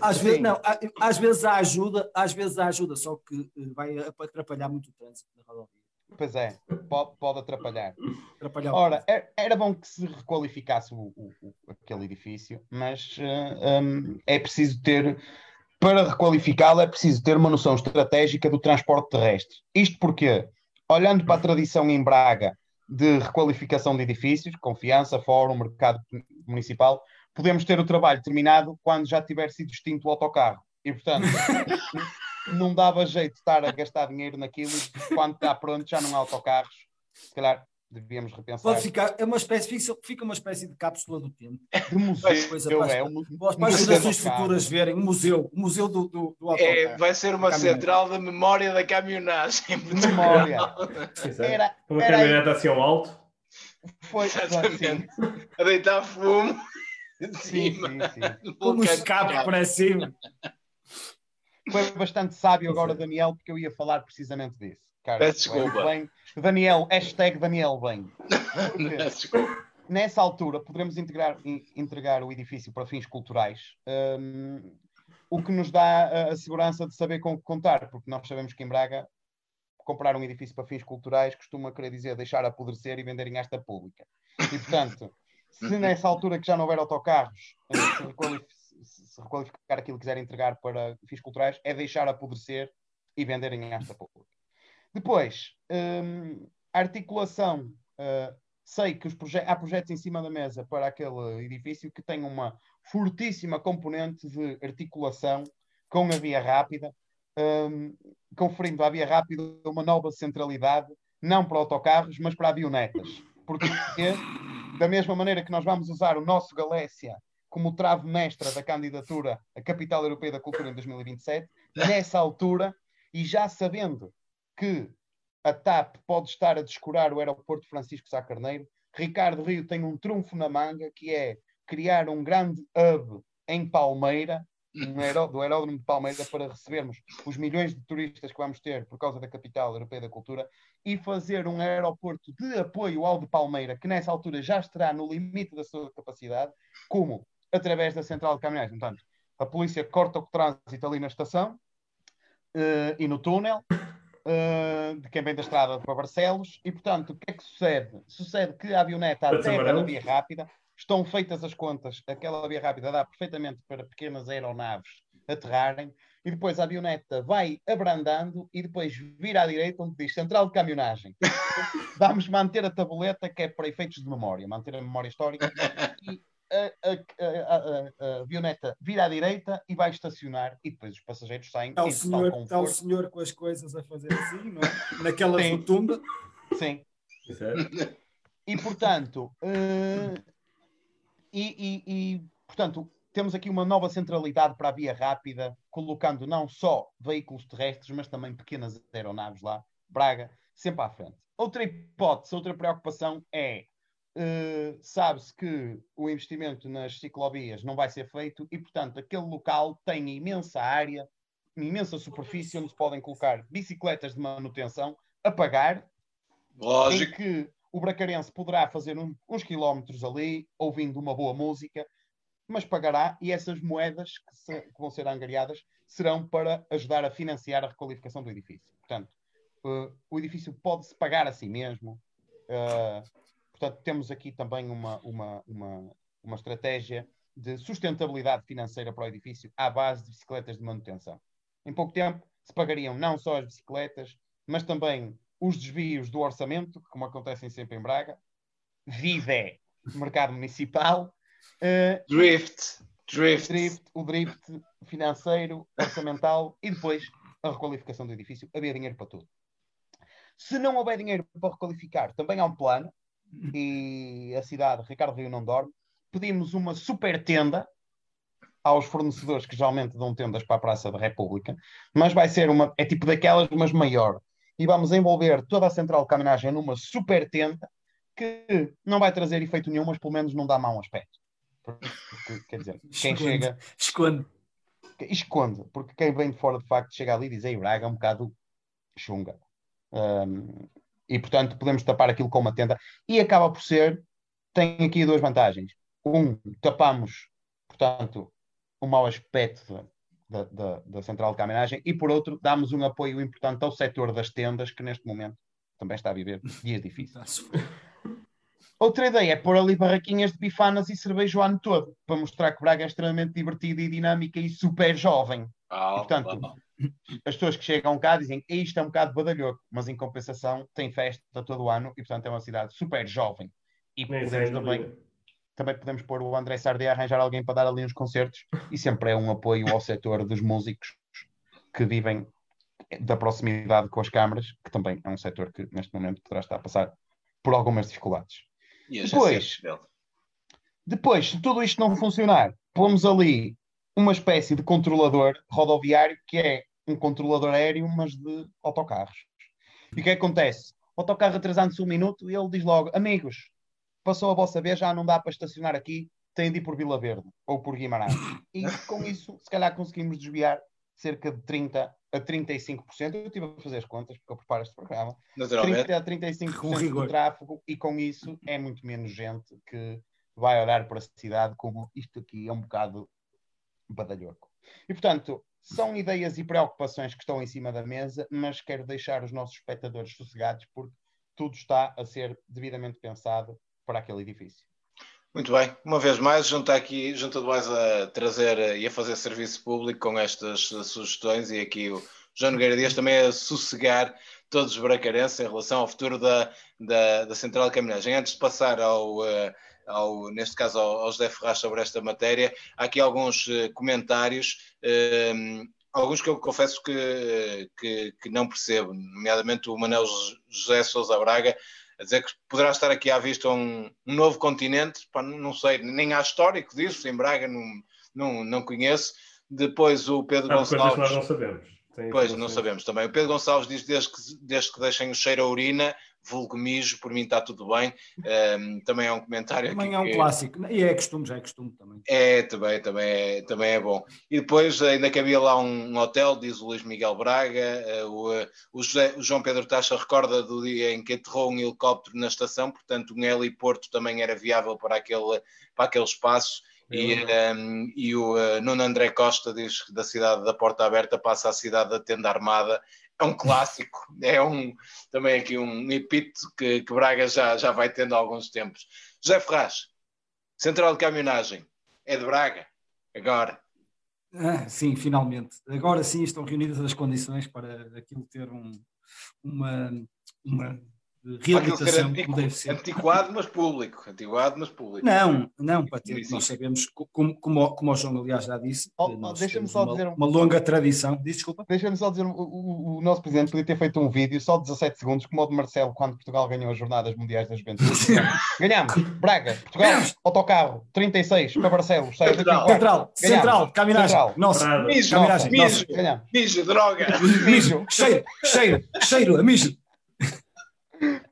Às vezes, não, há- às vezes há ajuda, às vezes há ajuda, só que eh, vai atrapalhar muito o trânsito na rodovia. Pois é, pode, pode atrapalhar. Atrapalhar Ora, er- era bom que se requalificasse o, o- o- aquele edifício, mas eh, hum, é preciso ter, para requalificá-lo, é preciso ter uma noção estratégica do transporte terrestre. Isto porque, olhando para a tradição em Braga de requalificação de edifícios, confiança, fórum, mercado municipal, podemos ter o trabalho terminado quando já tiver sido extinto o autocarro. E, portanto, não dava jeito de estar a gastar dinheiro naquilo quando está pronto já não há autocarros. Se calhar devíamos repensar. Pode ficar, é uma espécie, fica, fica uma espécie de cápsula do tempo. de museu, Coisa para as- é, um, Para as museu gerações futuras verem, um museu, o museu do, do, do É, vai ser uma Caminhonete. central da memória da caminhonagem. memória. Era, Uma era caminhonete assim ao alto. foi, sim, Exatamente. A deitar fumo. de sim, cima, sim, sim. um escape para cima. Foi bastante sábio agora, Daniel, porque eu ia falar precisamente disso. Desculpa. bem, Daniel, hashtag Daniel bem. Desculpa. nessa altura poderemos integrar, in- entregar o edifício para fins culturais, hum, o que nos dá a, a segurança de saber com o que contar, porque nós sabemos que em Braga comprar um edifício para fins culturais costuma querer dizer deixar apodrecer e vender em esta pública. E portanto, se nessa altura que já não houver autocarros, eh, se, se- requalificar aquilo que quiser entregar para fins culturais, é deixar apodrecer e vender em esta pública. Depois, a articulação. eh, sei que proje- há projetos em cima da mesa para aquele edifício que têm uma fortíssima componente de articulação com a via rápida, hum, conferindo à via rápida uma nova centralidade, não para autocarros, mas para avionetas. Porque, da mesma maneira que nós vamos usar o nosso Galécia como trave mestra da candidatura à Capital Europeia da Cultura em 2027, nessa altura, e já sabendo que a TAP pode estar a descurar o aeroporto Francisco Sá Carneiro, Ricardo Rio tem um trunfo na manga, que é criar um grande hub em Palmeira, um aeró- do aeródromo de Palmeira, para recebermos os milhões de turistas que vamos ter por causa da capital europeia da cultura e fazer um aeroporto de apoio ao de Palmeira, que nessa altura já estará no limite da sua capacidade, como através da central de caminhões. Portanto, a polícia corta o trânsito ali na estação eh, e no túnel, eh, de quem vem da estrada para Barcelos, e portanto, o que é que sucede? Sucede que a avioneta até a amarelos. via rápida, estão feitas as contas, aquela via rápida dá perfeitamente para pequenas aeronaves aterrarem, e depois a avioneta vai abrandando e depois vira à direita onde diz central de caminhonagem. Vamos manter a tabuleta que é para efeitos de memória, manter a memória histórica. E a, a, a, a, avioneta vira à direita e vai estacionar e depois os passageiros saem. Está o, senhor, está o senhor com as coisas a fazer assim, não é? Naquela Sim. rotunda. Sim. E portanto, uh, e, e, e, portanto, temos aqui uma nova centralidade para a via rápida, colocando não só veículos terrestres, mas também pequenas aeronaves lá, Braga, sempre à frente. Outra hipótese, outra preocupação é Uh, sabe-se que o investimento nas ciclovias não vai ser feito e, portanto, aquele local tem imensa área, uma imensa superfície onde se podem colocar bicicletas de manutenção a pagar. Lógico. Em que o bracarense poderá fazer um, uns quilómetros ali, ouvindo uma boa música, mas pagará e essas moedas que, se, que vão ser angariadas serão para ajudar a financiar a requalificação do edifício. Portanto, uh, o edifício pode-se pagar a si mesmo. Uh, Portanto, temos aqui também uma, uma, uma, uma estratégia de sustentabilidade financeira para o edifício à base de bicicletas de manutenção. Em pouco tempo se pagariam não só as bicicletas, mas também os desvios do orçamento, como acontecem sempre em Braga, vive mercado municipal, uh, drift, drift. drift, o drift financeiro, orçamental e depois a requalificação do edifício. Havia dinheiro para tudo. Se não houver dinheiro para requalificar, também há um plano e a cidade, Ricardo Rio não dorme, pedimos uma super tenda aos fornecedores que geralmente dão tendas para a Praça da República, mas vai ser uma, é tipo daquelas, mas maior. E vamos envolver toda a central de caminhagem numa super tenda que não vai trazer efeito nenhum, mas pelo menos não dá mau aspecto. Porque, quer dizer, quem esconde, chega. Esconde. Esconde, porque quem vem de fora de facto chega ali e diz: Ei, Braga é um bocado chunga. Um, e portanto podemos tapar aquilo com uma tenda e acaba por ser, tem aqui duas vantagens. Um, tapamos, portanto, o mau aspecto da, da, da central de caminhagem e por outro, damos um apoio importante ao setor das tendas que neste momento também está a viver dias difíceis. Outra ideia é pôr ali barraquinhas de bifanas e cerveja o ano todo, para mostrar que Braga é extremamente divertida e dinâmica e super jovem. Ah, e, portanto, as pessoas que chegam cá dizem que isto é um bocado badalhoco, mas em compensação tem festa todo o ano e, portanto, é uma cidade super jovem. E podemos também, também podemos pôr o André Sardé a arranjar alguém para dar ali uns concertos e sempre é um apoio ao setor dos músicos que vivem da proximidade com as câmaras, que também é um setor que neste momento poderá estar a passar por algumas dificuldades. Depois, depois, se tudo isto não funcionar, pomos ali uma espécie de controlador rodoviário que é um controlador aéreo, mas de autocarros. E o que, é que acontece? O autocarro atrasando-se um minuto e ele diz logo: Amigos, passou a vossa vez, já não dá para estacionar aqui, tem de ir por Vila Verde ou por Guimarães. E com isso, se calhar conseguimos desviar cerca de 30 a 35%. Eu estive a fazer as contas porque eu preparo este programa. 30 a 35% do tráfego e com isso é muito menos gente que vai olhar para a cidade como isto aqui é um bocado badalhoco. E, portanto, são ideias e preocupações que estão em cima da mesa, mas quero deixar os nossos espectadores sossegados porque tudo está a ser devidamente pensado para aquele edifício. Muito bem, uma vez mais, junto aqui, junto mais a trazer e a fazer serviço público com estas sugestões e aqui o João Nogueira Dias também a sossegar todos os bracarenses em relação ao futuro da, da, da Central de Caminhagem. Antes de passar ao, uh, ao, neste caso ao, ao José Ferraz sobre esta matéria. Há aqui alguns uh, comentários, uh, alguns que eu confesso que, que, que, não percebo, nomeadamente o Manel José Sousa Braga, a dizer que poderá estar aqui à vista um, um novo continente, pá, não sei, nem há histórico disso, em Braga não, não, não conheço. Depois o Pedro há Gonçalves. Nós não sabemos. Tem pois, não sabemos também. O Pedro Gonçalves diz desde que, desde que deixem o cheiro a urina, vulgo mijo, por mim está tudo bem. Um, também é um comentário. Também é um que... clássico, e é costume, já é costume também. É, também, também, é, também é bom. E depois ainda que havia lá um, hotel, diz o Luís Miguel Braga, uh, o, o, José, o, João Pedro Tacha recorda do dia em que aterrou um helicóptero na estação, portanto um heliporto também era viável para aquele, para aquele espaço. E, um, e, o uh, Nuno André Costa diz que da cidade da Porta Aberta passa à cidade da Tenda Armada é um clássico, é um, também aqui um epíteto que, que Braga já, já vai tendo há alguns tempos. José Ferraz, Central de Caminhonagem, é de Braga, agora. Ah, sim, finalmente. Agora sim estão reunidas as condições para aquilo ter um, uma, uma reabilitação antiqu, antiquado, mas público. Antiquado, mas público. Não, não, ter, nós sabemos, como, como, como o João, aliás, já disse, oh, deixa-me só uma, dizer uma longa tradição. Diz, desculpa. Deixa-me só dizer, o, o, o, nosso presidente podia ter feito um vídeo só de 17 segundos, como o de Marcelo, quando Portugal ganhou as Jornadas Mundiais da Juventude. Ganhámos, Braga, Portugal, autocarro, 36, para Barcelos, Central, Central, Central, caminhagem, nossa, mijo, caminhagem, mijo, mijo, droga, mijo, cheiro, cheiro, cheiro, a mijo.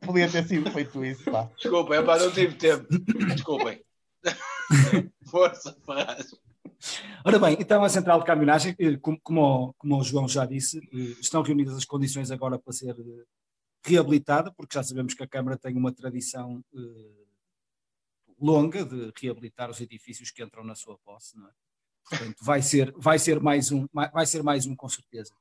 Podia ter sido feito isso, pá. Desculpem, pá, não tive tempo. Desculpem. Força, faz. Ora bem, então a central de caminhonagem, eh, como, como, como o João já disse, eh, estão reunidas as condições agora para ser eh, reabilitada, porque já sabemos que a Câmara tem uma tradição eh, longa de reabilitar os edifícios que entram na sua posse, não é? Portanto, vai ser, vai ser mais um, vai ser mais um com certeza.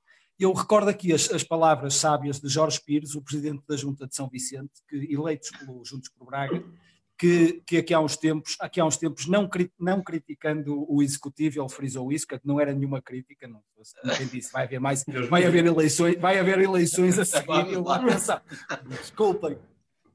Eu recordo aqui as, as, palavras sábias de Jorge Pires, o presidente da Junta de São Vicente, que, eleitos pelo Juntos por Braga, que, que, aqui há uns tempos, aqui há uns tempos não, não criticando o executivo, ele frisou isso, que não era nenhuma crítica, não, quem disse, vai haver mais, vai haver eleições, vai haver eleições a seguir, eu lá pensar, desculpem,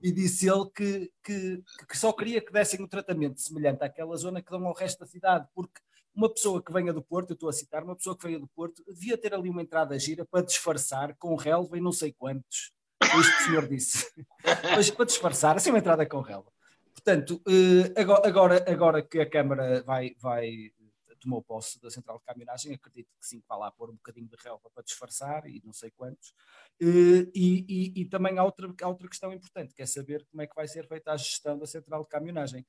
e disse ele que, que, que, só queria que dessem um tratamento semelhante àquela zona que dão ao resto da cidade, porque uma pessoa que venha do Porto, eu estou a citar, uma pessoa que venha do Porto, devia ter ali uma entrada gira para disfarçar com relva e não sei quantos. Foi isto que o senhor disse. Mas para disfarçar, assim uma entrada com relva. Portanto, eh, agora, agora que a Câmara vai, vai tomou posse da central de caminhagem, acredito que sim, que vai lá pôr um bocadinho de relva para disfarçar e não sei quantos. Eh, e, e, e, também há outra, há outra questão importante, que é saber como é que vai ser feita a gestão da central de caminhagem.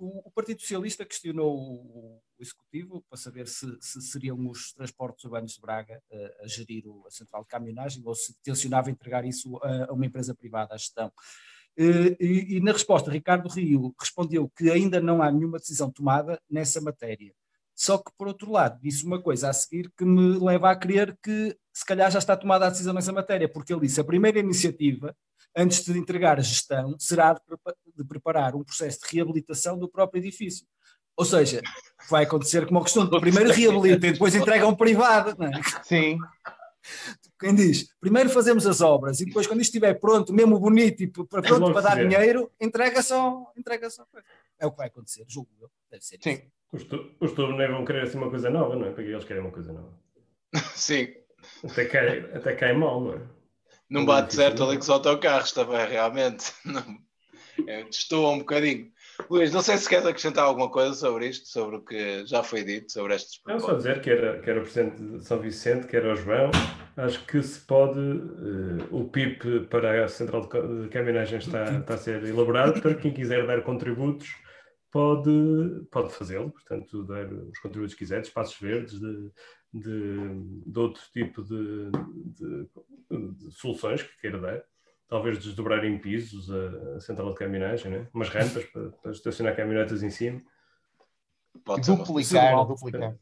Eh, o, Partido Socialista questionou o, o Executivo para saber se, se, seriam os transportes urbanos de Braga a, a gerir o, a central de caminhonagem ou se tencionava entregar isso a, a uma empresa privada, a gestão. E, e, e, na resposta, Ricardo Rio respondeu que ainda não há nenhuma decisão tomada nessa matéria. Só que, por outro lado, disse uma coisa a seguir que me leva a crer que se calhar já está tomada a decisão nessa matéria, porque ele disse a primeira iniciativa antes de entregar a gestão, será de, de preparar um processo de reabilitação do próprio edifício. Ou seja, vai acontecer como a questão do primeiro reabilita e depois entrega a um privado. Não é? Sim. Quem diz, primeiro fazemos as obras e depois, quando isto estiver pronto, mesmo bonito e pronto para dar dinheiro, entrega só, entrega só. É o que vai acontecer, julgo eu. Deve ser Sim. Isso. Os, tubos nem vão querer assim uma coisa nova, não é? Porque eles querem uma coisa nova. Sim. Até cai, até cai mal, não é? Não bate certo ali com os autocarros também, realmente. Não, estou um bocadinho. Luís, não sei se queres acrescentar alguma coisa sobre isto, sobre o que já foi dito, sobre estes Não, só dizer que era, que era o Presidente de São Vicente, que era o João. Acho que se pode, uh, o PIP para a Central de Caminhagem está, está a ser elaborado, portanto, quem quiser dar contributos pode, pode fazê-lo, portanto, dar os contributos que quiser, de espaços verdes, de, de, de outro tipo de, de, de, soluções que queira dar. Talvez desdobrar em pisos a, a central de caminhagem, né? umas rampas para, para estacionar caminhonetas em cima. Pode duplicar, uma... duplicar.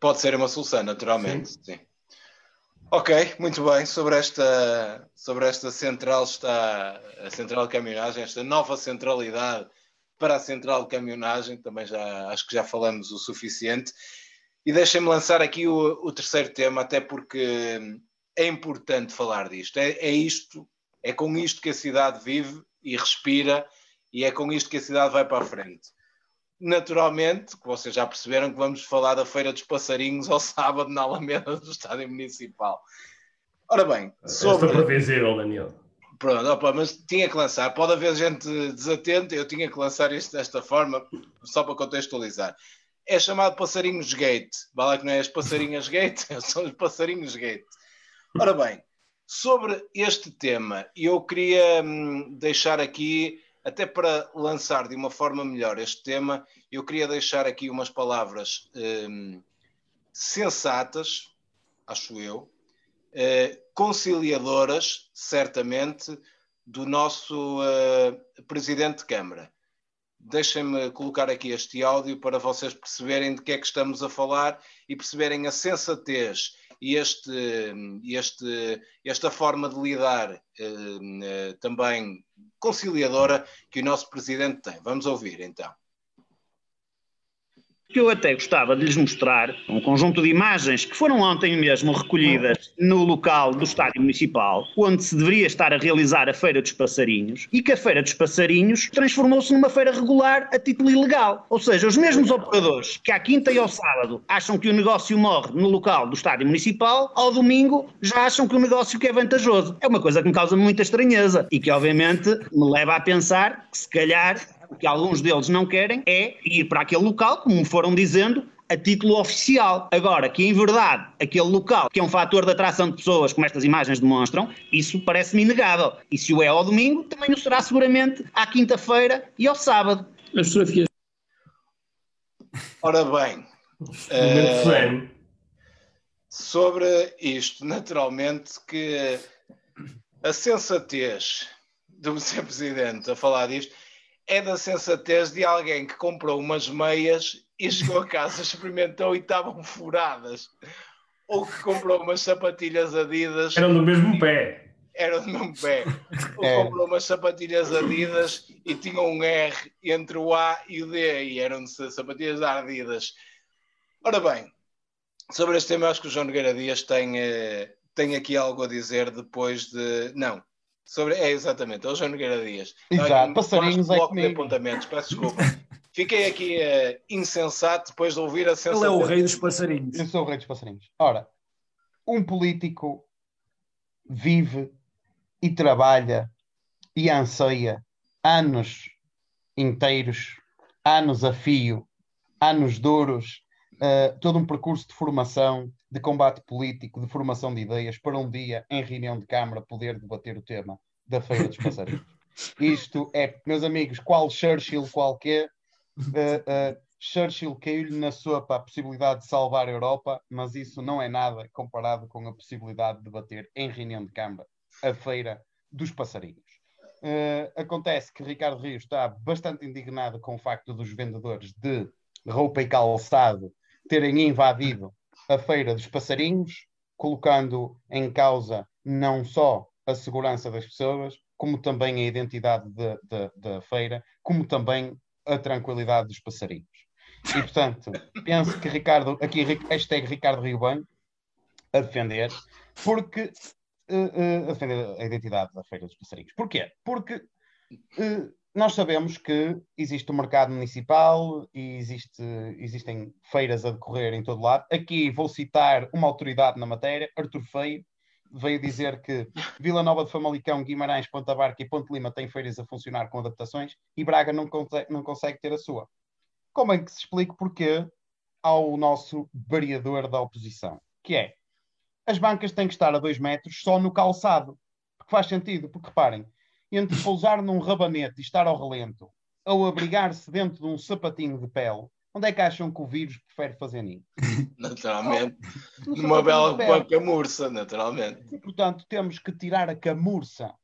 Pode ser uma solução, naturalmente. Sim. Sim. Ok, muito bem. Sobre esta, sobre esta central está a central de caminhonagem, esta nova centralidade para a central de caminhonagem, também já acho que já falamos o suficiente. E deixem-me lançar aqui o, o, terceiro tema, até porque é importante falar disto. É, é isto, é com isto que a cidade vive e respira, e é com isto que a cidade vai para a frente. Naturalmente, que vocês já perceberam que vamos falar da Feira dos Passarinhos ao sábado na Alameda do Estádio Municipal. Ora bem, sobre... Esta previsível, Daniel. Pronto, opa, mas tinha que lançar. Pode haver gente desatenta, eu tinha que lançar isto desta forma, só para contextualizar é chamado Passarinhos Gate. Vai lá que não é as Passarinhas Gate, são os Passarinhos Gate. Ora bem, sobre este tema, eu queria hum, deixar aqui, até para lançar de uma forma melhor este tema, eu queria deixar aqui umas palavras hum, sensatas, acho eu, eh, conciliadoras, certamente, do nosso uh, Presidente de Câmara deixem-me colocar aqui este áudio para vocês perceberem de que é que estamos a falar e perceberem a sensatez e este, este, esta forma de lidar eh, eh, também conciliadora que o nosso presidente tem. Vamos ouvir então. Que eu até gostava de lhes mostrar um conjunto de imagens que foram ontem mesmo recolhidas no local do Estádio Municipal, onde se deveria estar a realizar a Feira dos Passarinhos, e que a Feira dos Passarinhos transformou-se numa feira regular a título ilegal. Ou seja, os mesmos operadores que à quinta e ao sábado acham que o negócio morre no local do Estádio Municipal, ao domingo já acham que o negócio que é vantajoso. É uma coisa que me causa muita estranheza e que obviamente me leva a pensar que se calhar o que alguns deles não querem é ir para aquele local, como foram dizendo, a título oficial. Agora, que em verdade aquele local, que é um fator de atração de pessoas, como estas imagens demonstram, isso parece-me inegável. E se o é ao domingo, também o será seguramente à quinta-feira e ao sábado. As fotografias. Ora bem, uh, sobre isto, naturalmente que a sensatez do Sr. Presidente a falar disto é da sensatez de alguém que comprou umas meias e chegou a casa, experimentou e estavam furadas. Ou que comprou umas sapatilhas Adidas. Eram do mesmo pé. Eram do mesmo pé. Ou é. comprou umas sapatilhas Adidas e tinham um R entre o A e o D e eram sapatilhas Adidas. Ora bem, sobre este tema, acho que o João Nogueira Dias tem, eh, tem aqui algo a dizer depois de. Não, Sobre, é, exatamente, é o João Nogueira Dias. Exato, passarinhos é comigo. de apontamentos, peço desculpa. Fiquei aqui uh, insensato depois de ouvir a sensação. Ele é o rei dos passarinhos. Eu sou o rei dos passarinhos. Ora, um político vive e trabalha e anseia anos inteiros, anos a fio, anos duros, uh, todo um percurso de formação, de combate político, de formação de ideias, para um dia, em reunião de Câmara, poder debater o tema da Feira dos Passarinhos. Isto é, meus amigos, qual Churchill qualquer, uh, uh, Churchill caiu-lhe na sopa a possibilidade de salvar a Europa, mas isso não é nada comparado com a possibilidade de debater em reunião de Câmara a Feira dos Passarinhos. Uh, acontece que Ricardo Rio está bastante indignado com o facto dos vendedores de roupa e calçado terem invadido a Feira dos Passarinhos, colocando em causa não só a segurança das pessoas, como também a identidade da feira, como também a tranquilidade dos passarinhos. E, portanto, penso que Ricardo, aqui, hashtag Ricardo Rio Bem, a defender, porque uh, uh, a defender a identidade da Feira dos Passarinhos. Porquê? Porque uh, nós sabemos que existe o mercado municipal e existe, existem feiras a decorrer em todo lado. Aqui vou citar uma autoridade na matéria, Artur Feio, veio dizer que Vila Nova de Famalicão, Guimarães, Ponta Barca e Ponte Lima têm feiras a funcionar com adaptações e Braga não consegue, não consegue ter a sua. Como é que se explica porquê ao nosso variador da oposição? Que é, as bancas têm que estar a dois metros só no calçado. Porque faz sentido, porque reparem, entre pousar num rabanete e estar ao relento, ou abrigar-se dentro de um sapatinho de pele, onde é que acham que o vírus prefere fazer nisso? Naturalmente. Oh, Numa bela com camurça, naturalmente. E, portanto, temos que tirar a camurça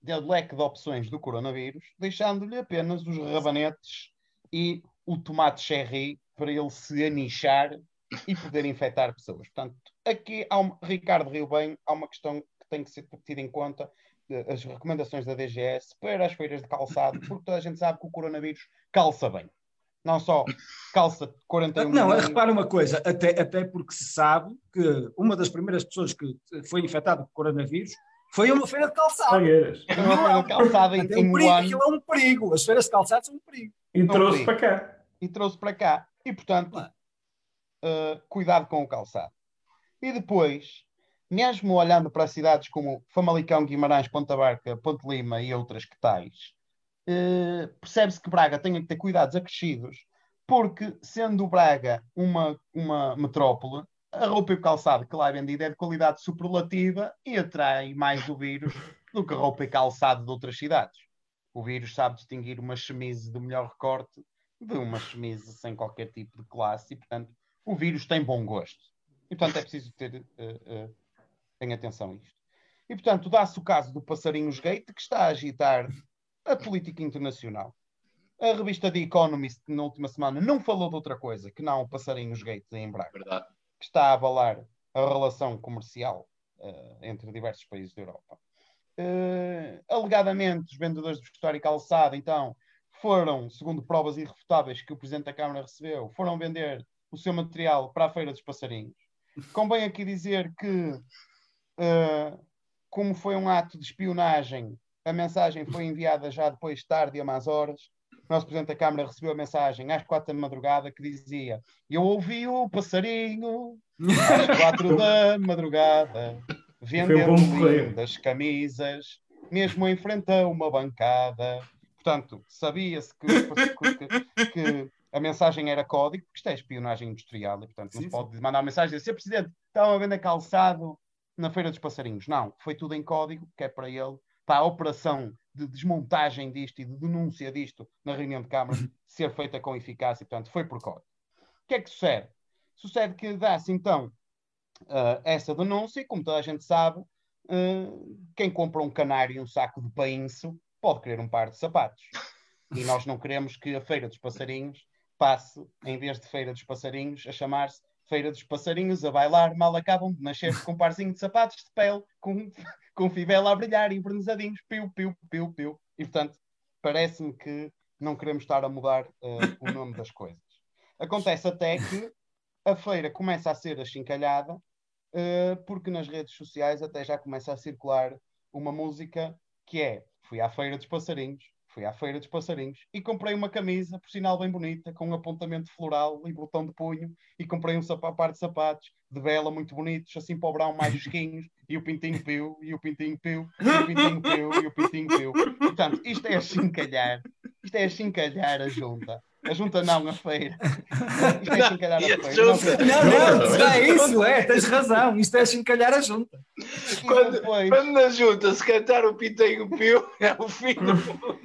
do leque de opções do coronavírus, deixando-lhe apenas os rabanetes e o tomate cherry para ele se anichar e poder infectar pessoas. Portanto, aqui, há um, Ricardo Rio Bem, há uma questão que tem que ser tida em conta as recomendações da DGS para as feiras de calçado, porque toda a gente sabe que o coronavírus calça bem. Não só calça 41 Não, repara uma coisa, até, até porque se sabe que uma das primeiras pessoas que foi infectada por coronavírus foi uma feira de calçado. É uma feira de calçado em, um perigo, Aquilo é um perigo. As feiras de calçado são um perigo. E trouxe um para cá. E trouxe para cá. E, portanto, uh, cuidado com o calçado. E depois, mesmo olhando para cidades como Famalicão, Guimarães, Ponta Barca, Ponte Lima e outras que tais, eh, percebe-se que Braga tem que ter cuidados acrescidos, porque sendo Braga uma, uma metrópole, a roupa e o calçado que lá é vendida é de qualidade superlativa e atrai mais o vírus do que a roupa e calçado de outras cidades. O vírus sabe distinguir uma chemise do melhor recorte de uma chemise sem qualquer tipo de classe e, portanto, o vírus tem bom gosto. E, portanto, é preciso ter uh, uh, Tenha atenção a isto. E, portanto, dá-se o caso do Passarinhos Gate, que está a agitar a política internacional. A revista The Economist, na última semana, não falou de outra coisa que não o Passarinhos Gate em Braga, Verdade. que está a avalar a relação comercial uh, entre diversos países da Europa. Uh, alegadamente, os vendedores de vestuário e calçado, então, foram, segundo provas irrefutáveis que o Presidente da Câmara recebeu, foram vender o seu material para a Feira dos Passarinhos. Convém aqui dizer que, uh, como foi um ato de espionagem, a mensagem foi enviada já depois tarde a más horas. O nosso Presidente da Câmara recebeu a mensagem às quatro da madrugada que dizia: Eu ouvi o passarinho às quatro da madrugada, vendendo das camisas, mesmo em frente a uma bancada. Portanto, sabia-se que, que, que, a mensagem era código, porque isto é espionagem industrial, e portanto não se pode mandar uma mensagem dizer, Presidente, estão a vender calçado na Feira dos Passarinhos. Não, foi tudo em código, que é para ele, para a operação de desmontagem disto e de denúncia disto na reunião de Câmara ser feita com eficácia, e portanto foi por código. O que é que sucede? Sucede que dá-se então uh, essa denúncia, e como toda a gente sabe, uh, quem compra um canário e um saco de painço pode querer um par de sapatos. E nós não queremos que a Feira dos Passarinhos passe, em vez de Feira dos Passarinhos, a chamar-se Feira dos Passarinhos, a bailar, mal acabam de nascer com um parzinho de sapatos de pele, com, com fivela a brilhar, embronzadinhos, piu, piu, piu, piu. E, portanto, parece-me que não queremos estar a mudar uh, o nome das coisas. Acontece até que a feira começa a ser achincalhada, uh, porque nas redes sociais até já começa a circular uma música que é Fui à Feira dos Passarinhos, fui à Feira dos Passarinhos e comprei uma camisa, por sinal bem bonita, com um apontamento floral e botão de punho, e comprei um sapato, par de sapatos de vela muito bonitos, assim para o brão mais fresquinhos, e o pintinho piu, e o pintinho piu, e o pintinho piu, e o pintinho piu. Portanto, isto é achincalhar, isto é achincalhar a junta. A junta não, a feira. Isto é achincalhar a feira. Não, não, não, é isso, é, tens razão. Isto é achincalhar a junta. Quando, quando na junta se cantar o Pinteiro Pio, é o fim do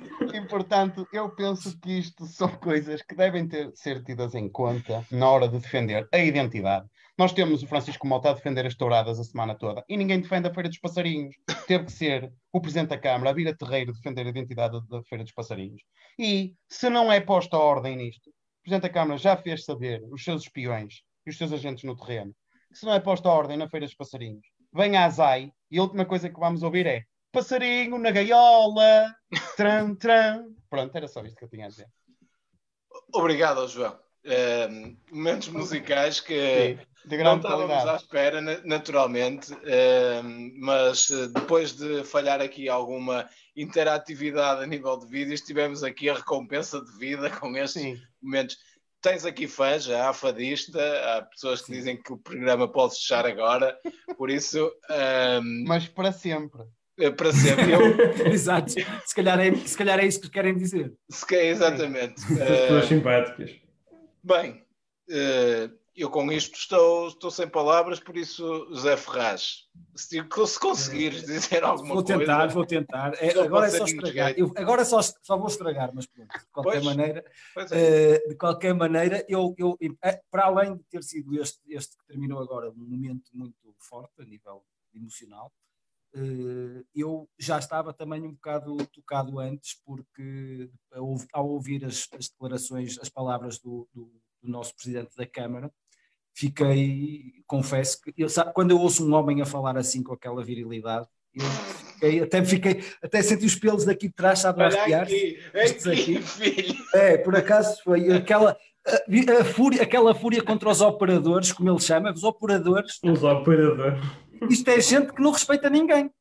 E portanto, eu penso que isto são coisas que devem ter, ser tidas em conta na hora de defender a identidade. Nós temos o Francisco Mota a defender as touradas a semana toda e ninguém defende a Feira dos Passarinhos. Teve que ser o Presidente da Câmara a vir a terreiro defender a identidade da Feira dos Passarinhos. E se não é posta ordem nisto, o Presidente da Câmara já fez saber os seus espiões e os seus agentes no terreno que se não é posta ordem na Feira dos Passarinhos, vem a ASAI e a última coisa que vamos ouvir é passarinho na gaiola, tram, tram. Pronto, era só isto que eu tinha a dizer. Obrigado, João. Uh, momentos musicais que Sim, não estávamos qualidade. à espera, naturalmente, uh, mas uh, depois de falhar aqui alguma interatividade a nível de vídeos, tivemos aqui a recompensa de vida com estes Sim. momentos. Tens aqui fãs, há fadista, há pessoas que Sim. dizem que o programa pode fechar agora, por isso. Mas para sempre. É para sempre. Eu... Exato. Se calhar, é, se calhar é isso que querem dizer. Se, exatamente. Pessoas uh, simpáticas. Bem, uh, eu com isto estou, estou sem palavras, por isso, José Ferraz, se, se conseguires dizer alguma vou coisa. Tentar, vou tentar, é, agora é só estragar. Eu, agora só, só vou estragar, mas pronto, de qualquer pois, maneira, pois é. uh, de qualquer maneira, eu, eu, para além de ter sido este, este que terminou agora, um momento muito forte a nível emocional, eu já estava também um bocado tocado antes, porque ao ouvir as, as declarações, as palavras do, do, do, nosso presidente da Câmara, fiquei, confesso que eu, sabe, quando eu ouço um homem a falar assim com aquela virilidade, eu fiquei, até fiquei, até senti os pelos daqui de trás, sabe, a arrepiar. Aqui, aqui, filho. É, por acaso foi aquela. A, a, fúria, aquela fúria contra os operadores, como ele chama, os operadores. Os operadores isto é gente que não respeita ninguém.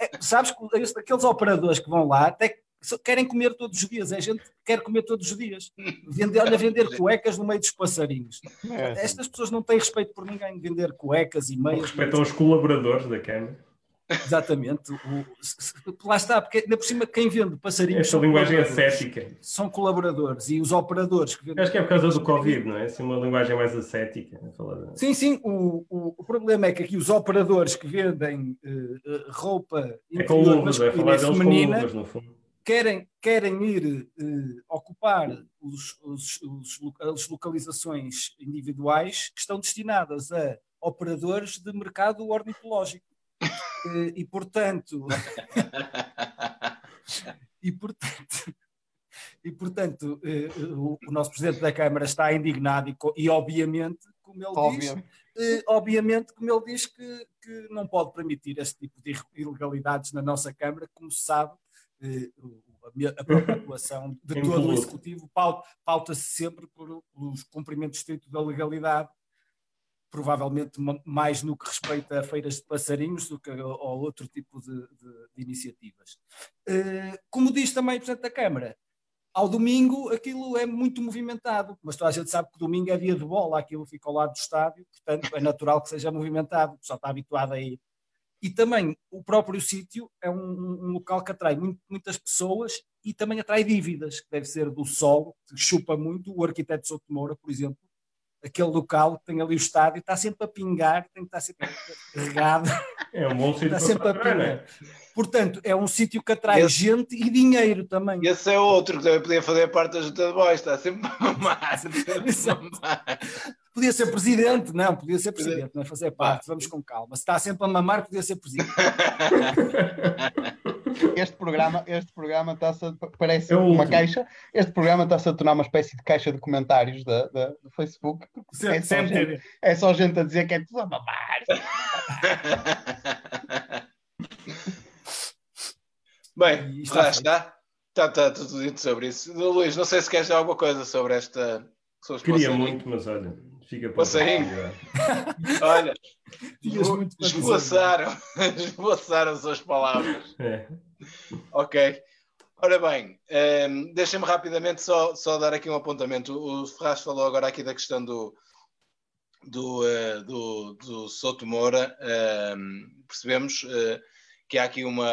É, sabes que aqueles operadores que vão lá até querem comer todos os dias, é gente que quer comer todos os dias. Vender, olha, vender cuecas no meio dos passarinhos. É, Estas pessoas não têm respeito por ninguém, vender cuecas e meias. Respeitam os colaboradores da Câmara. Exatamente. O, lá está, porque ainda por cima quem vende passarinhos. Esta linguagem ascética. São colaboradores e os operadores que vendem. Acho que é por causa do Covid, não é? Assim, uma linguagem mais ascética. Sim, sim. O, o, o, problema é que aqui os operadores que vendem uh, roupa é com é falar feminina, luvas, no fundo. Querem, querem ir uh, ocupar os, os, os, as localizações individuais que estão destinadas a operadores de mercado ornitológico. Eh, e portanto e portanto e portanto eh, o, o, nosso presidente da Câmara está indignado e, e obviamente como ele diz eh, obviamente como ele diz que, que não pode permitir esse tipo de ilegalidades na nossa Câmara como se sabe a própria atuação de todo o Executivo pauta-se sempre por, pelos cumprimentos estritos da legalidade, provavelmente mais no que respeita a feiras de passarinhos do que a, outro tipo de, de, de iniciativas. Uh, como diz também o Presidente da Câmara, ao domingo aquilo é muito movimentado, mas toda a gente sabe que domingo é dia de bola, aquilo fica ao lado do estádio, portanto é natural que seja movimentado, pessoal está habituado a ir. E também o próprio sítio é um, um local que atrai muito, muitas pessoas e também atrai dívidas, que deve ser do solo, que chupa muito. O arquiteto Souto Moura, por exemplo, aquele local que tem ali o estádio, está sempre a pingar, tem que estar sempre regado. É um bom sítio está sempre a pingar. Né? Portanto, é um sítio que atrai esse, gente e dinheiro também. Esse é outro que também podia fazer parte da junta de boys, está sempre a mamar. Podia ser presidente, não, podia ser presidente, não é fazer parte, vamos com calma. Se está sempre a mamar, podia ser presidente. Este programa, este programa está-se parece é uma caixa. Este programa está-se a tornar uma espécie de caixa de comentários da, da do Facebook. é, só gente, é só gente a dizer que é tudo a mamar. Bem, está, está. Está, está tudo dito sobre isso. Luís, não sei se queres dizer alguma coisa sobre esta. Sobre Queria muito, mas olha, fica para Passarinho. olha, esboçaram, esboçaram as suas palavras. É. Ok. Ora bem, um, ehm, deixem-me rapidamente só, só dar aqui um apontamento. O Ferraz falou agora aqui da questão do, do, uh, do, do Souto Moura. Uh, percebemos uh, que há aqui uma,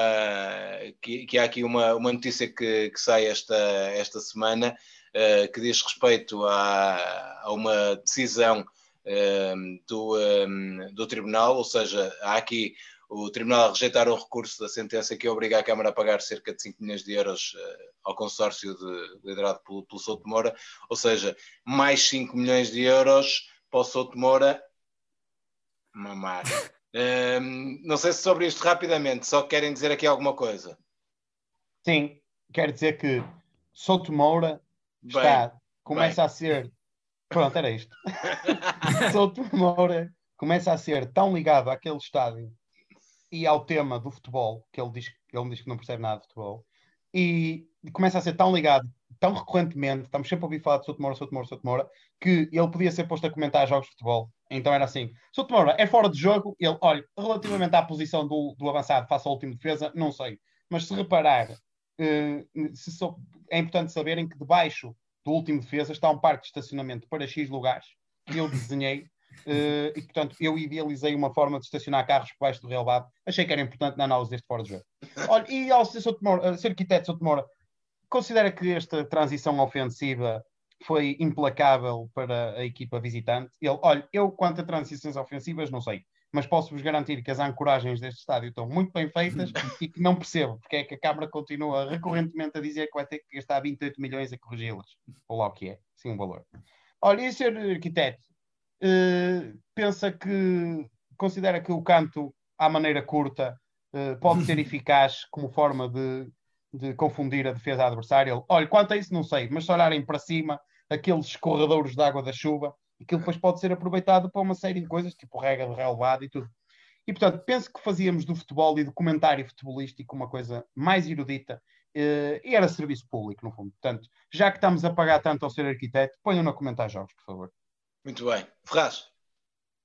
que, que há aqui uma, uma notícia que, que sai esta, esta semana uh, que diz respeito a, a uma decisão uh, do, um, do Tribunal, ou seja, há aqui o Tribunal a rejeitar o recurso da sentença que obriga a Câmara a pagar cerca de 5 milhões de euros uh, ao consórcio de, liderado pelo, pelo Souto Moura, ou seja, mais 5 milhões de euros para o Souto Moura mamar. Um, não sei se sobre isto rapidamente, só querem dizer aqui alguma coisa. Sim, quero dizer que Souto Moura bem, está, começa bem. a ser. Pronto, era isto. Souto Moura começa a ser tão ligado àquele estádio e ao tema do futebol, que ele diz, ele diz que não percebe nada de futebol, e começa a ser tão ligado tão recorrentemente, estamos sempre a ouvir falar de Souto Moura, Souto Moura, Souto Moura, que ele podia ser posto a comentar jogos de futebol. Então era assim: Souto Moura é fora de jogo. Ele, olha, relativamente à posição do, do avançado face ao último defesa, não sei. Mas se reparar, eh, se sou, é importante saberem que debaixo do último defesa está um parque de estacionamento para X lugares que eu desenhei. Uh, e portanto eu idealizei uma forma de estacionar carros por baixo do relevado. Achei que era importante na análise deste fora de jogo. Olha, e ao ser, Moura, ser arquiteto Souto Moura, considera que esta transição ofensiva foi implacável para a equipa visitante? Ele, olha, eu quanto a transições ofensivas não sei, mas posso-vos garantir que as ancoragens deste estádio estão muito bem feitas e que não percebo porque é que a Câmara continua recorrentemente a dizer que vai ter que gastar 28 milhões a corrigi-las, ou lá o que é, sim um valor. Olha, e ser arquiteto, pensa que, considera que o canto à maneira curta uh, pode ser eficaz como forma de de confundir a defesa adversária. olha, quanto a isso não sei, mas se olharem para cima, aqueles escorredouros de água da chuva, aquilo depois pode ser aproveitado para uma série de coisas, tipo regra de relevado e tudo. E portanto, penso que fazíamos do futebol e do comentário futebolístico uma coisa mais erudita eh, e era serviço público, no fundo. Portanto, já que estamos a pagar tanto ao ser arquiteto, ponham no comentar jogos, por favor. Muito bem. Ferraz,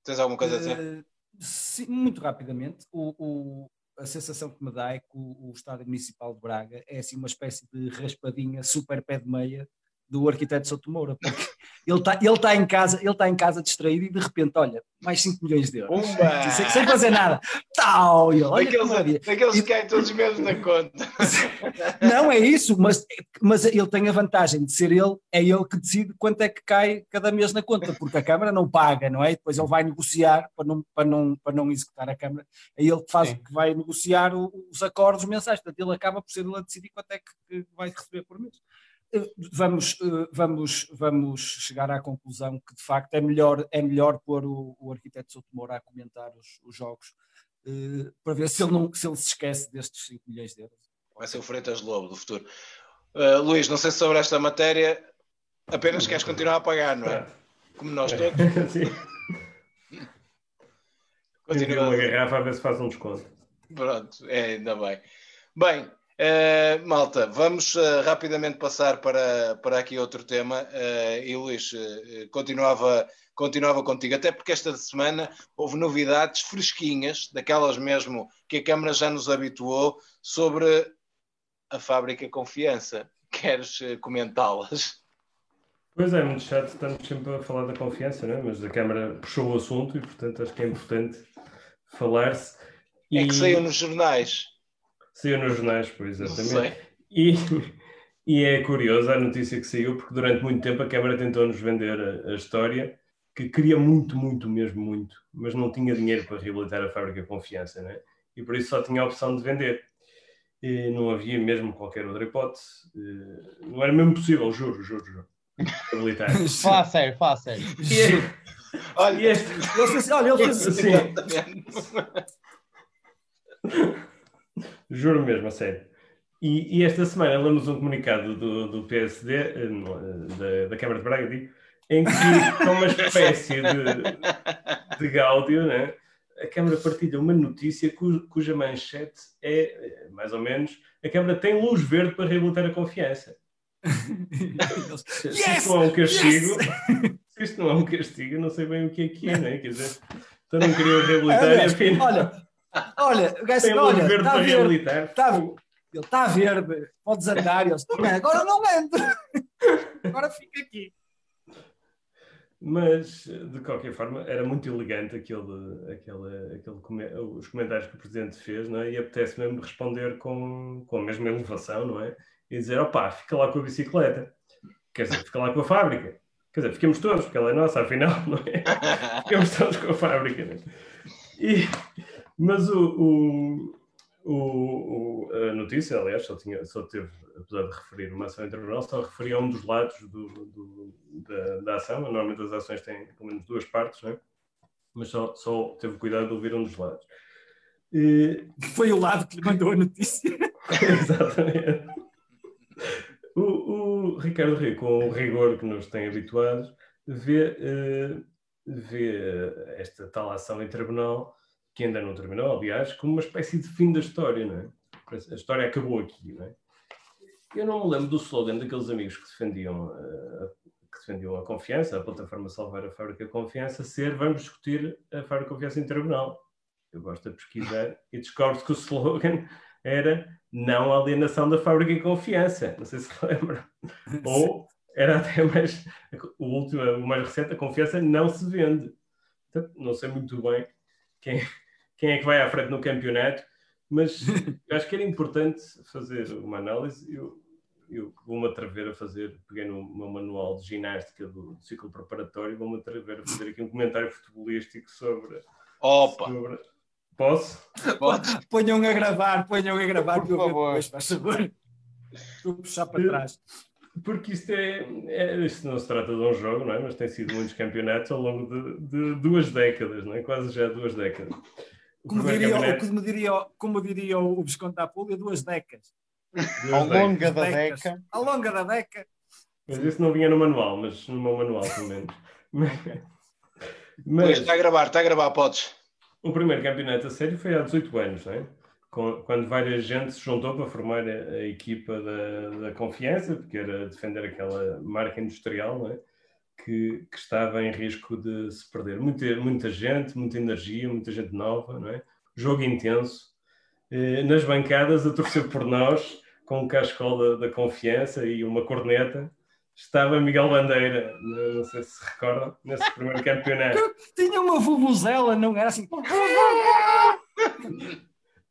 tens alguma coisa a dizer? Uh, sim, muito rapidamente. O, o, a sensação que me dá é que o, o Estádio Municipal de Braga é assim uma espécie de raspadinha super pé de meia do arquiteto Souto Moura, porque ele está ele tá em casa, ele está em casa distraído e de repente, olha, mais 5 milhões de euros. Sem, sem, fazer nada. Tal, e olha daqueles, daqueles que caem todos mesmo na conta. Não é isso, mas, mas ele tem a vantagem de ser ele, é ele que decide quanto é que cai cada mês na conta, porque a Câmara não paga, não é? Depois ele vai negociar para não, para não, para não executar a Câmara, é ele que faz, Sim. que vai negociar os acordos mensais, portanto ele acaba por ser ele a decidir quanto é que vai receber por mês vamos, eh, vamos, vamos chegar à conclusão que de facto é melhor, é melhor pôr o, o arquiteto Souto Moura a comentar os, os jogos uh, para ver se ele, não, se ele se esquece destes 5 milhões de euros. Vai ser o Freitas Lobo do futuro. Uh, Luís, não sei se sobre esta matéria apenas queres continuar a pagar, não é? Como nós todos. Sim. Continua uma garrafa a ver se faz um desconto. Pronto, é, ainda bem. Bem, Uh, malta, vamos uh, rapidamente passar para, para aqui outro tema. Uh, e Luís, continuava, continuava contigo, até porque esta semana houve novidades fresquinhas, daquelas mesmo que a Câmara já nos habituou, sobre a fábrica Confiança. Queres comentá-las? Pois é, muito chato, estamos sempre a falar da confiança, né? mas a Câmara puxou o assunto e, portanto, acho que é importante falar-se. E... É que saiu nos jornais. Saiu nos jornais, pois, exatamente. E, e é curiosa a notícia que saiu, porque durante muito tempo a Câmara tentou-nos vender a, a, história que queria muito, muito, mesmo muito, mas não tinha dinheiro para reabilitar a fábrica Confiança, né? e por isso só tinha a opção de vender. E não havia mesmo qualquer outra hipótese. Não era mesmo possível, juro, juro, juro. Reabilitar. fala sério, fala sério. E, olha, e este... olha, ele fez assim. Juro mesmo, a sério. E, e, esta semana lemos um comunicado do, do PSD, eh, da, da Câmara de Braga, digo, em que, com uma espécie de, de gáudio, né, a Câmara partilha uma notícia cu, cuja manchete é, eh, mais ou menos, a Câmara tem luz verde para reabilitar a confiança. se isto não é um castigo, yes! se isto não é um castigo, eu não sei bem o que é que é, né? Quer dizer, então não queria reabilitar e afinal... Olha, Olha, o gajo Tem olha, verde está verde. Está, ele está verde, pode andar. Ele agora não entra. agora fica aqui. Mas, de qualquer forma, era muito elegante aquele, aquele, aquele, os comentários que o Presidente fez, não é? e apetece mesmo responder com, com a mesma elevação, não é? E dizer, opá, fica lá com a bicicleta. Quer dizer, fica lá com a fábrica. Quer dizer, ficamos todos, porque ela é nossa, afinal, não é? Ficamos todos com a fábrica. Não é? E, mas o, o, o, a notícia, aliás, só, tinha, só teve, apesar de referir uma ação em tribunal, só referia a um dos lados do, do, da, da, ação. Normalmente as ações têm pelo menos duas partes, não é? mas só, só teve cuidado de ouvir um dos lados. E... Foi o lado que lhe mandou a notícia. Exatamente. O, o, Ricardo Rio, com o rigor que nos tem habituados, vê, uh, vê esta tal ação em tribunal que ainda não terminou, aliás, como uma espécie de fim da história, não é? A história acabou aqui, não é? Eu não me lembro do slogan daqueles amigos que defendiam, uh, que defendiam a confiança, a plataforma Salvar a Fábrica Confiança, ser vamos discutir a Fábrica Confiança em tribunal. Eu gosto de pesquisar e descobre-se que o slogan era não alienação da Fábrica em Confiança. Não sei se lembram. Ou era até mais, o último, o mais recente, a confiança não se vende. Não sei muito bem quem, quem é que vai à frente no campeonato, mas acho que era importante fazer uma análise. Eu, eu vou-me atrever a fazer, peguei no meu manual de ginástica do, do ciclo preparatório, vou-me atrever a fazer aqui um comentário futebolístico sobre. Opa! Sobre... Posso? Pode. Ponham a gravar, ponham a gravar, por favor. Depois, faz favor. Vou puxar para trás. Porque isto é, é, Isto não se trata de um jogo, não é? Mas tem sido muitos campeonatos ao longo de, de duas décadas, não é? Quase já duas décadas. Como diria, como, diria, como diria o Visconde da Apúlia, duas décadas. Ao longo da década. Ao longo da década. Mas isso não vinha no manual, mas no meu manual, pelo menos. mas, está a gravar, está a gravar, podes. O primeiro campeonato a sério foi há 18 anos, não é? quando várias gente se juntou para formar a, a equipa da, da, confiança, porque era defender aquela marca industrial, não é? Que, que, estava em risco de se perder. Muita, muita gente, muita energia, muita gente nova, não é? Jogo intenso. Eh, nas bancadas, a torcer por nós, com um cascol da, confiança e uma corneta, estava Miguel Bandeira, não sei se se recordam, nesse primeiro campeonato. Tinha uma vuvuzela, não era assim.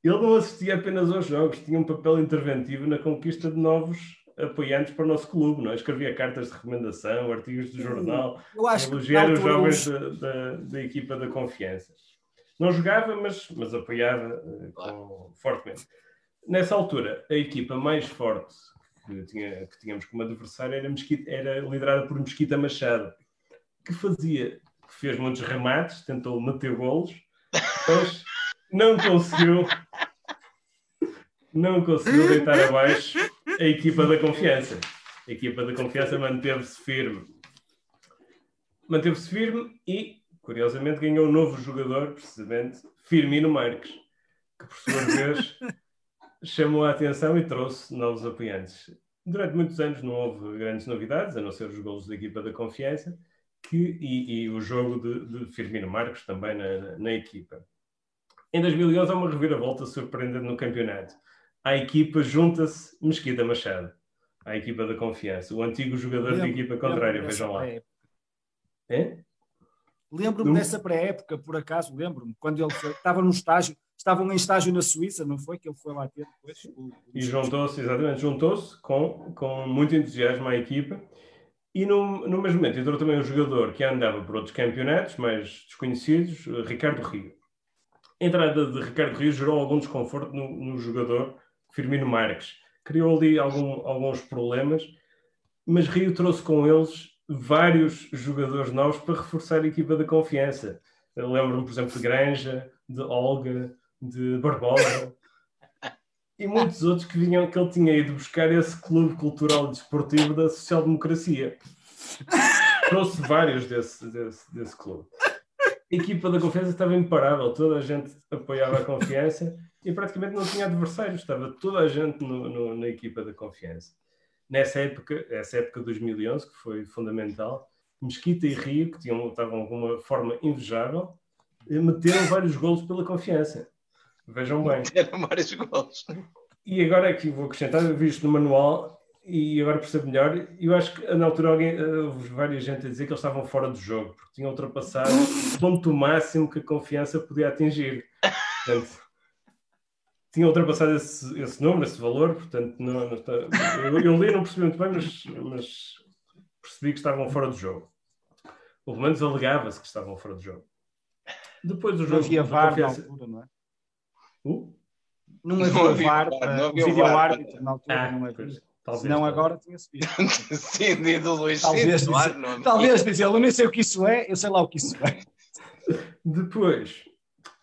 Ele não assistia apenas aos jogos, tinha um papel interventivo na conquista de novos apoiantes para o nosso clube, não é? Escrevia cartas de recomendação, artigos de jornal, elogiar os jovens da, da, da, equipa da confiança. Não jogava, mas, mas apoiava uh, com, fortemente. Nessa altura, a equipa mais forte que, tinha, que tínhamos como adversário era, Mesquita, era liderada por Mesquita Machado, que fazia, que fez muitos remates, tentou meter golos, mas não conseguiu não conseguiu deitar abaixo a equipa da confiança. A equipa da confiança manteve-se firme. Manteve-se firme e, curiosamente, ganhou um novo jogador, precisamente, Firmino Marques, que por sua vez chamou a atenção e trouxe novos apoiantes. Durante muitos anos não houve grandes novidades, a não ser os golos da equipa da confiança que, e, e o jogo de, de, Firmino Marcos também na, na, equipa. Em 2011 há uma reviravolta surpreendente no campeonato. A equipa junta-se Mesquita Machado, à equipa da confiança, o antigo jogador da equipa contrária, vejam lá. É? Lembro-me dessa pré-época, por acaso, lembro-me, quando ele foi, estava no estágio, estavam em estágio na Suíça, não foi? Que ele foi lá ter depois. O, o e juntou-se, exatamente, juntou-se com, com muito entusiasmo à equipa. E no, no mesmo momento entrou também um jogador que andava por outros campeonatos mais desconhecidos, Ricardo Rio. A entrada de Ricardo Rio gerou algum desconforto no, no jogador Firmino Marques. Criou ali algum, alguns problemas, mas Rio trouxe com eles vários jogadores novos para reforçar a equipa da confiança. Lembro-me, por exemplo, de Granja, de Olga, de Barbosa e muitos outros que vinham que ele tinha ido buscar esse clube cultural e desportivo da social-democracia. Trouxe vários desse, desse, desse clube. A equipa da confiança estava imparável, toda a gente apoiava a confiança e praticamente não tinha adversários, estava toda a gente no, no, na equipa da confiança nessa época, essa época de 2011, que foi fundamental, Mesquita e Rio, que tinham, estavam com uma forma invejável, meteram vários golos pela confiança. Vejam bem. Meteram vários golos. E agora aqui vou acrescentar, eu vi isto no manual e agora percebo melhor. Eu acho que na altura alguém, eh, houve várias gente a dizer que eles estavam fora do jogo, porque tinham ultrapassado o ponto máximo que a confiança podia atingir. Portanto, tinha ultrapassado esse, esse número, esse valor, portanto, não, não está, eu, eu, li, não percebi muito bem, mas, mas, percebi que estavam fora do jogo. Ou pelo menos alegava-se que estavam fora do jogo. Depois do jogo. Não havia VAR confiança... na altura, não é? Uh? Não havia VAR, não havia vídeo árbitro na altura, ah, não havia. Talvez, não agora tinha-se visto. Sim, do Luís Talvez, sim, claro, talvez dizer, eu nem sei o que isso é, eu sei lá o que isso é. Depois,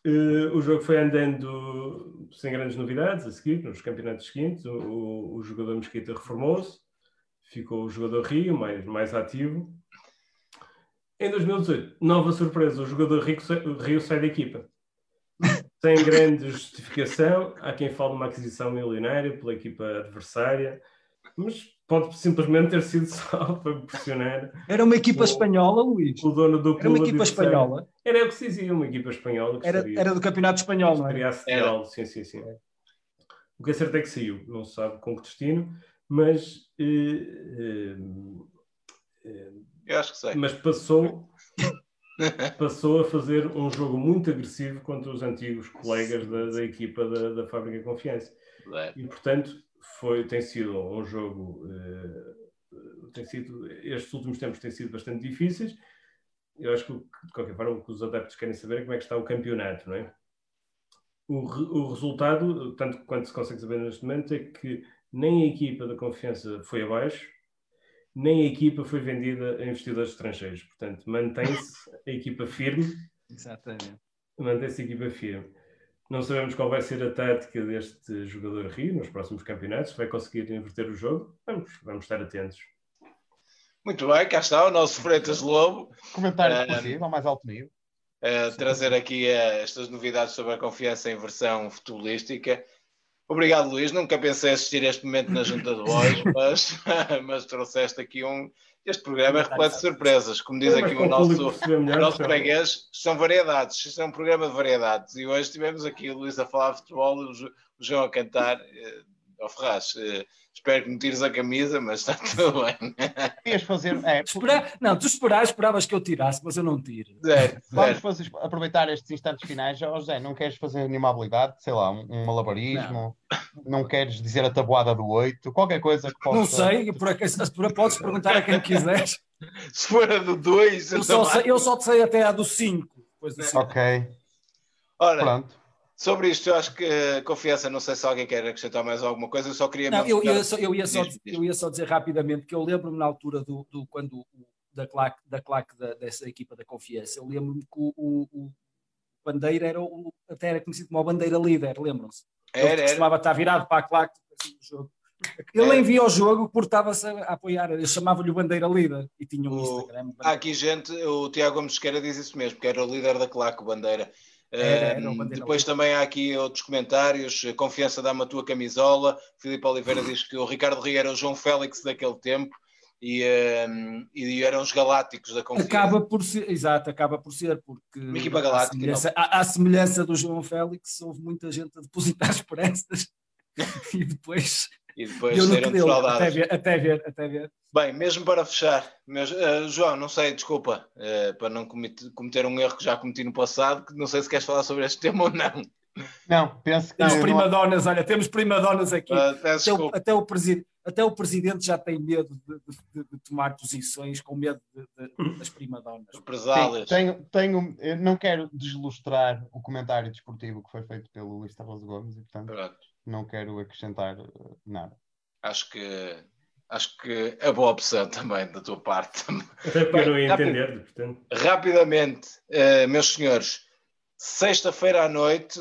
Uh, o jogo foi andando sem grandes novidades a seguir, nos campeonatos seguintes. O, o, o jogador Mesquita reformou-se, ficou o jogador Rio, mais, mais ativo. Em 2018, nova surpresa, o jogador Rio, Rio sai da equipa. Sem grande justificação, há quem fale de uma aquisição milionária pela equipa adversária, mas pode simplesmente ter sido só para pressionar. Era uma equipa o, espanhola, Luís. O dono do clube. Era uma equipa espanhola. Era o que se dizia, uma equipa espanhola. Era, era, do campeonato espanhol, não é? Era sim, sim, sim. O que é certo é que saiu, não se sabe com que destino, mas. Eh, eh, Eu acho que sei. Mas passou. passou a fazer um jogo muito agressivo contra os antigos colegas da, da equipa da, da Fábrica Confiança. É. E, portanto, foi, tem sido um jogo. Uh, tem sido, estes últimos tempos têm sido bastante difíceis. Eu acho que, de qualquer forma, o que os adeptos querem saber é como é que está o campeonato, não é? O, o resultado, tanto quanto se consegue saber neste momento, é que nem a equipa da confiança foi abaixo, nem a equipa foi vendida a investidores estrangeiros. Portanto, mantém-se a equipa firme. Exatamente. Mantém-se a equipa firme. Não sabemos qual vai ser a tática deste jogador Rio nos próximos campeonatos, se vai conseguir inverter o jogo. Vamos, vamos estar atentos. Muito bem, cá está o nosso Freitas Lobo. Comentário uh, possível, mais alto nível. Uh, trazer aqui uh, estas novidades sobre a confiança em versão futebolística. Obrigado, Luís. Nunca pensei assistir este momento na junta de voz, mas, mas trouxeste aqui um, este programa é repleto de surpresas, como diz aqui o nosso, o nosso freguês, são variedades, isto é um programa de variedades. E hoje tivemos aqui o Luís a falar de futebol, o João a cantar, ao Ferraz. Eh, espero que me tires a camisa, mas está tudo bem. Ias fazer. É, Esperar, não, tu esperavas, esperavas que eu tirasse, mas eu não tiro. É, Vamos fazer, aproveitar estes instantes finais. Oh, José, não queres fazer nenhuma habilidade? Sei lá, um, um malabarismo? Não. não. queres dizer a tabuada do 8? Qualquer coisa que possa. Não sei, por acaso, podes perguntar a quem quiseres. Se for a do 2, eu, só sei, eu só te sei até a do 5. Ok. Ora, Pronto. Sobre isto, eu acho que a confiança, não sei se alguém quer acrescentar mais alguma coisa, eu só queria. Não, eu, eu, só, eu, ia só, eu ia só dizer rapidamente que eu lembro-me na altura do, do quando da claque, da claque da, dessa equipa da confiança, eu lembro-me que o, o, o, Bandeira era o, até era conhecido como a Bandeira Líder, lembram-se? Ele era, costumava era. estar virado para a claque assim, do jogo. Ele envia o jogo porque estava-se a apoiar, eu chamava-lhe o Bandeira Líder e tinha um o, Instagram. Há aqui gente, o Tiago Gomes Esqueira diz isso mesmo, que era o líder da claque, o Bandeira. Um, depois também há aqui outros comentários. Confiança dá-me a tua camisola. Filipe Oliveira diz que o Ricardo Rio era o João Félix daquele tempo e, um, e eram os galácticos da confiança. Acaba por ser, exato, acaba por ser, porque Uma equipa à galáctica, semelhança, à, à semelhança do João Félix, houve muita gente a depositar esperanças e depois E depois deu deu, até ver, até ver, até ver. Bem, mesmo para fechar, meus- eh, João, não sei, desculpa, eh, para não comete- cometer um erro que já cometi no passado, que não sei se queres falar sobre este tema ou não. Não, penso que. Temos não- primadonas, olha, temos primadonas aqui. Peço Até o, até, o presi- até o presidente já tem medo de, de- de tomar posições com medo de- de- das primadonas. Represálias. tenho, tenho, não quero deslustrar o comentário desportivo que foi feito pelo Luís Carlos Gomes e, portanto, Pronto. Não quero acrescentar eh, nada. Acho que acho que é boa opção também da tua parte. Até porque eu não ia Rápido. entender, portanto. Rapidamente, eh, meus senhores, sexta-feira à noite.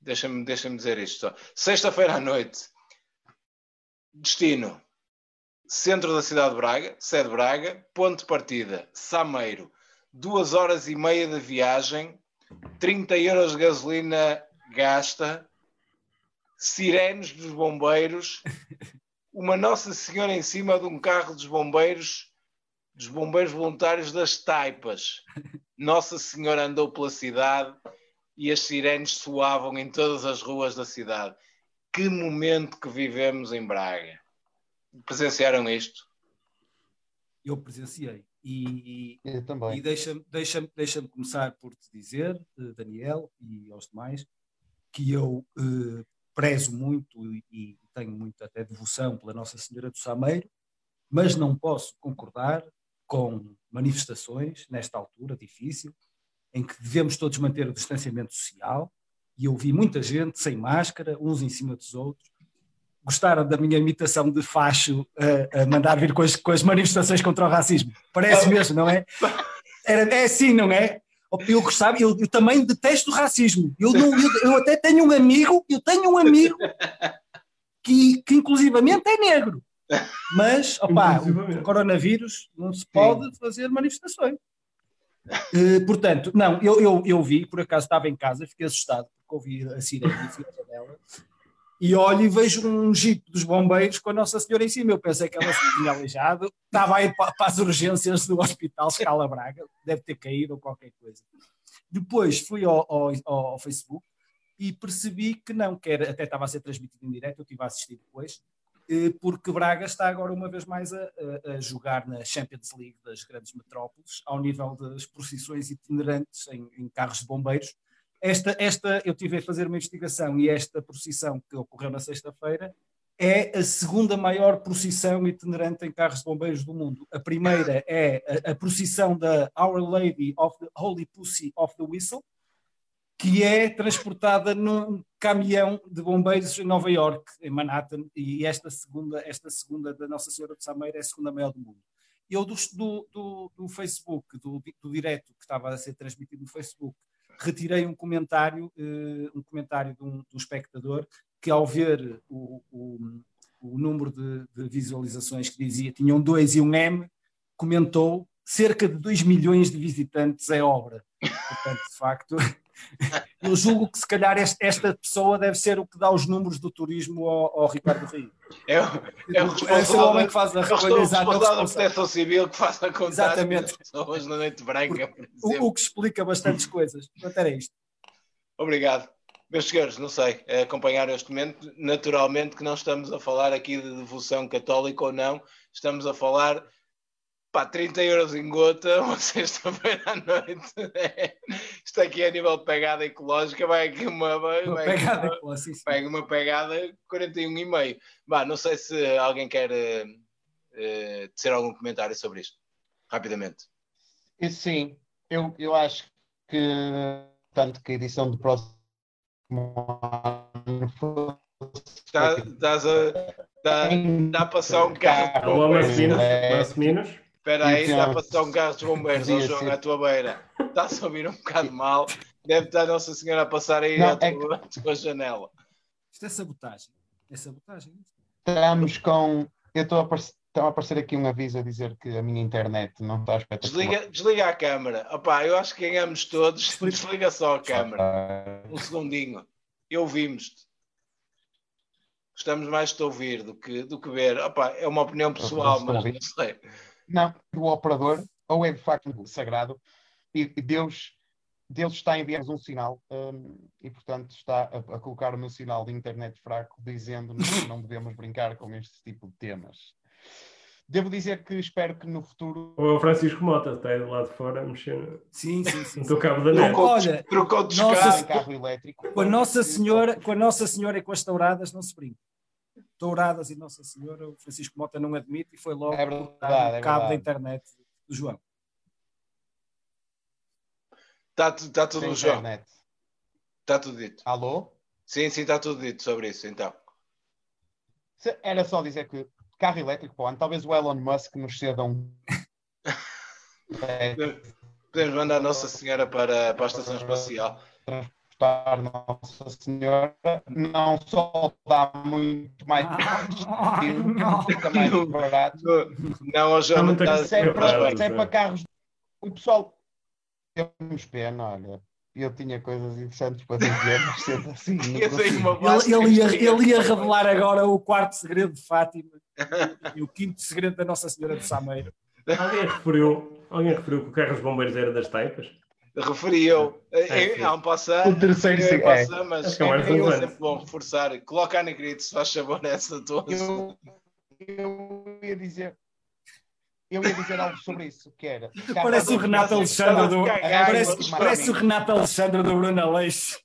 Deixa-me deixa dizer isto só. Sexta-feira à noite, destino: centro da cidade de Braga, sede Braga, ponto de partida, Sameiro, duas horas e meia de viagem, 30 euros de gasolina gasta, sirenes dos bombeiros, uma Nossa Senhora em cima de um carro dos bombeiros dos bombeiros voluntários das Taipas. Nossa Senhora andou pela cidade e as sirenes soavam em todas as ruas da cidade. Que momento que vivemos em Braga. Presenciaram isto? Eu presenciei. E, Eu E também. deixa-me deixa deixa começar por te dizer, eh, Daniel, e aos demais, que eu eh, prezo muito e, tenho muito até devoção pela Nossa Senhora do Sameiro, mas não posso concordar com manifestações nesta altura difícil, em que devemos todos manter o distanciamento social, e eu vi muita gente sem máscara, uns em cima dos outros. Gostaram da minha imitação de facho a, a mandar vir com as, com as manifestações contra o racismo? Parece mesmo, não é? Era, é assim, não é? Eu gostava, eu, eu também detesto o racismo. Eu, não, eu, eu até tenho um amigo, eu tenho um amigo que, que inclusivamente é negro. Mas, opá, o coronavírus não se pode fazer manifestações. Eh, portanto, não, eu, eu, eu vi, por acaso estava em casa, fiquei assustado, porque ouvi a sirene e fui à janela, e olho e vejo um jeep dos bombeiros com a Nossa Senhora em cima. Eu pensei que ela se tinha aleijado, estava aí para, para as urgências do Hospital Scala Braga, deve ter caído ou qualquer coisa. Depois fui ao, ao, ao Facebook e percebi que não, que era, até estava a ser transmitido em direto, eu estive a assistir depois, eh, porque Braga está agora uma vez mais a- a jogar na Champions League das grandes metrópoles, ao nível das procissões itinerantes em, em carros de bombeiros. Esta, esta, eu tive a fazer uma investigação e esta procissão que ocorreu na sexta-feira é a segunda maior procissão itinerante em carros de bombeiros do mundo. A primeira é a, a procissão da Our Lady of the Holy Pussy of the Whistle, que é transportada num caminhão de bombeiros em Nova York, em Manhattan, e esta segunda, esta segunda da Nossa Senhora de Sameira é a segunda maior do mundo. Eu do, do, do, Facebook, do, do direto que estava a ser transmitido no Facebook, retirei um comentário, eh, um comentário de um, de um espectador que ao ver o, o, o número de, de visualizações que dizia tinham dois e um M, comentou cerca de 2 milhões de visitantes é obra. Portanto, de facto, eu julgo que se calhar esta pessoa deve ser o que dá os números do turismo ao, ao Ricardo Rio. É, o- é o responsável, homem que faz a é o responsável, da proteção civil que faz a contar Exatamente. as pessoas na noite branca, O, o que explica bastantes coisas. Portanto, era isto. Obrigado. Meus senhores, não sei, eh, acompanhar este momento, naturalmente que não estamos a falar aqui de devoção católica ou não, estamos a falar, pá, 30 euros em gota, uma sexta-feira à noite. Isto aqui é a nível de pegada ecológica, vai aqui uma, vai, Uma vai aqui pegada uma- com assim, sim. pega uma pegada 41,5. Bah, não sei se alguém quer eh, eh, dizer algum comentário sobre isto, rapidamente. E sim, eu, eu acho que tanto que a edição do próximo ano estás a, está, está a passar um carro Alô. Massiminos? É. Espera aí, Então, está a passar um carro de bombeiros, podia João, ser. à tua beira. Está-se a ouvir um bocado mal. Deve estar a Nossa Senhora a passar aí Não, à tua, é que- à tua janela. Isto é sabotagem. É sabotagem. Estamos com. Eu estou a, par- Estão a aparecer aqui um aviso a dizer que a minha internet não está espetacular. Desliga, desliga a câmara. Opa, eu acho que ganhamos todos. Desliga só a câmara. Um segundinho. E ouvimos-te. Gostamos mais de te ouvir do que, do que ver. Opa, é uma opinião pessoal, mas não sei. Não, o operador, ou é de facto sagrado, e Deus, Deus está a enviar-nos um sinal um, e, portanto, está a, a, colocar o meu sinal de internet fraco, dizendo-nos que não devemos brincar com este tipo de temas. Devo dizer que espero que no futuro. O Francisco Mota está aí do lado de fora a mexer. Sim, sim, sim. No teu cabo da net. Olha, trocou de nossa, carro elétrico. Com a Nossa Senhora, com a Nossa Senhora e com as touradas não se brinca. Touradas e Nossa Senhora, o Francisco Mota não admite e foi logo é verdade, o é cabo da internet do João. Está, está tudo no João. Está tudo dito. Alô? Sim, sim, está tudo dito sobre isso, então. Se- Era só dizer que carro elétrico para o ano, talvez o Elon Musk nos ceda um. É, Podemos mandar Nossa Senhora para, para a Estação Espacial. Transportar Nossa Senhora, não só dá muito mais fica mais barato, Não, Há não está- é Claro, para, se é João. para carros. O pessoal temos pena, olha. Eu tinha coisas interessantes para dizer, mas sendo assim. não. Ele, ele ia, ele ia revelar agora o quarto segredo de Fátima e o quinto segredo da Nossa Senhora do Sameiro. Alguém referiu, alguém referiu que o carro dos bombeiros era das taipas? Referi eu. É, É, Há um passar. O terceiro Eu, sim, é. passar, mas é é sempre bom reforçar. Coloca a negrito, se faz favor, nessa tua. Eu, eu ia dizer. Eu ia dizer algo sobre isso, que era. Parece o Renato Alexandre do. Cagar, Parece, parece o Renato Alexandre do Bruno Aleixo.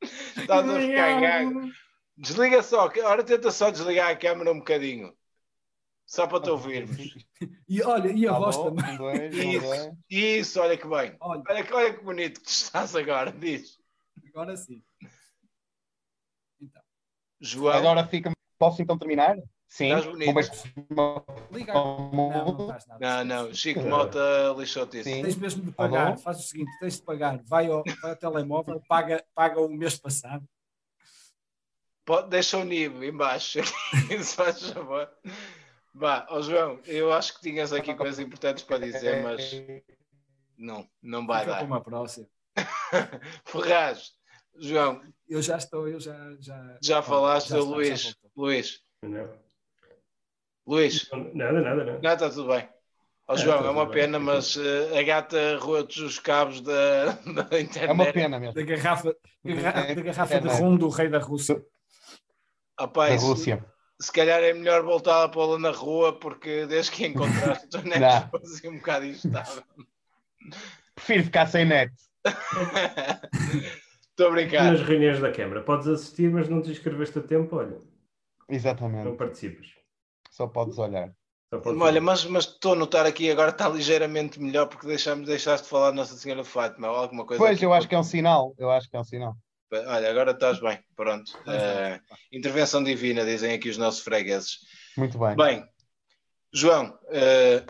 Estás a ficar gago. Desliga só, agora tenta só desligar a câmera um bocadinho. Só para te ouvirmos. E olha, e a voz Alô? também. Isso. Isso, olha que bem. Olha, Olha, que- olha que bonito que estás agora, diz. agora sim. Então, João, Agora fica. Posso então terminar? Sim. Estás bonito. Bombeiros- liga. Não, não nada. não, não, Chico Mota lixou-te isso. Sim. Tens mesmo de pagar. Alô? Faz o seguinte: tens de pagar. Vai ao, vai ao telemóvel, paga, paga o mês passado. Pode, deixa o nível em baixo. Se faz favor. Vá, ó João, eu acho que tinhas aqui coisas importantes para dizer, mas não, não vai Fica para dar. uma próxima. Ferraz, João, Eu já estou, eu já. Já, já falaste, já Luís. já. Luís, Não. Luís, Nada, nada, não, está tudo bem. Ó É, João, está é uma tudo bem. pena, mas eh, a gata roeu todos os cabos da, da internet. É uma pena mesmo. Da garrafa, garra- da garrafa É, de é? rum do rei da Rússia. Opa, Da Rússia. Se calhar é melhor voltar a pô-la na rua, porque desde que encontraste a tua net Não. ficou assim um bocado instável. Prefiro ficar sem net. Estou a brincar. Nas reuniões da Câmara podes assistir, mas não te inscreveste a tempo, olha, não Exatamente. participas. Só podes olhar. Só podes Olha, mas, mas estou a notar aqui agora está ligeiramente melhor porque deixamos, deixaste de falar de Nossa Senhora Fátima ou alguma coisa. Pois, aqui. eu acho que é um sinal. Eu acho que é um sinal. Olha, agora estás bem, pronto. Eh, intervenção divina, dizem aqui os nossos fregueses. Muito bem. Bem, João, eh,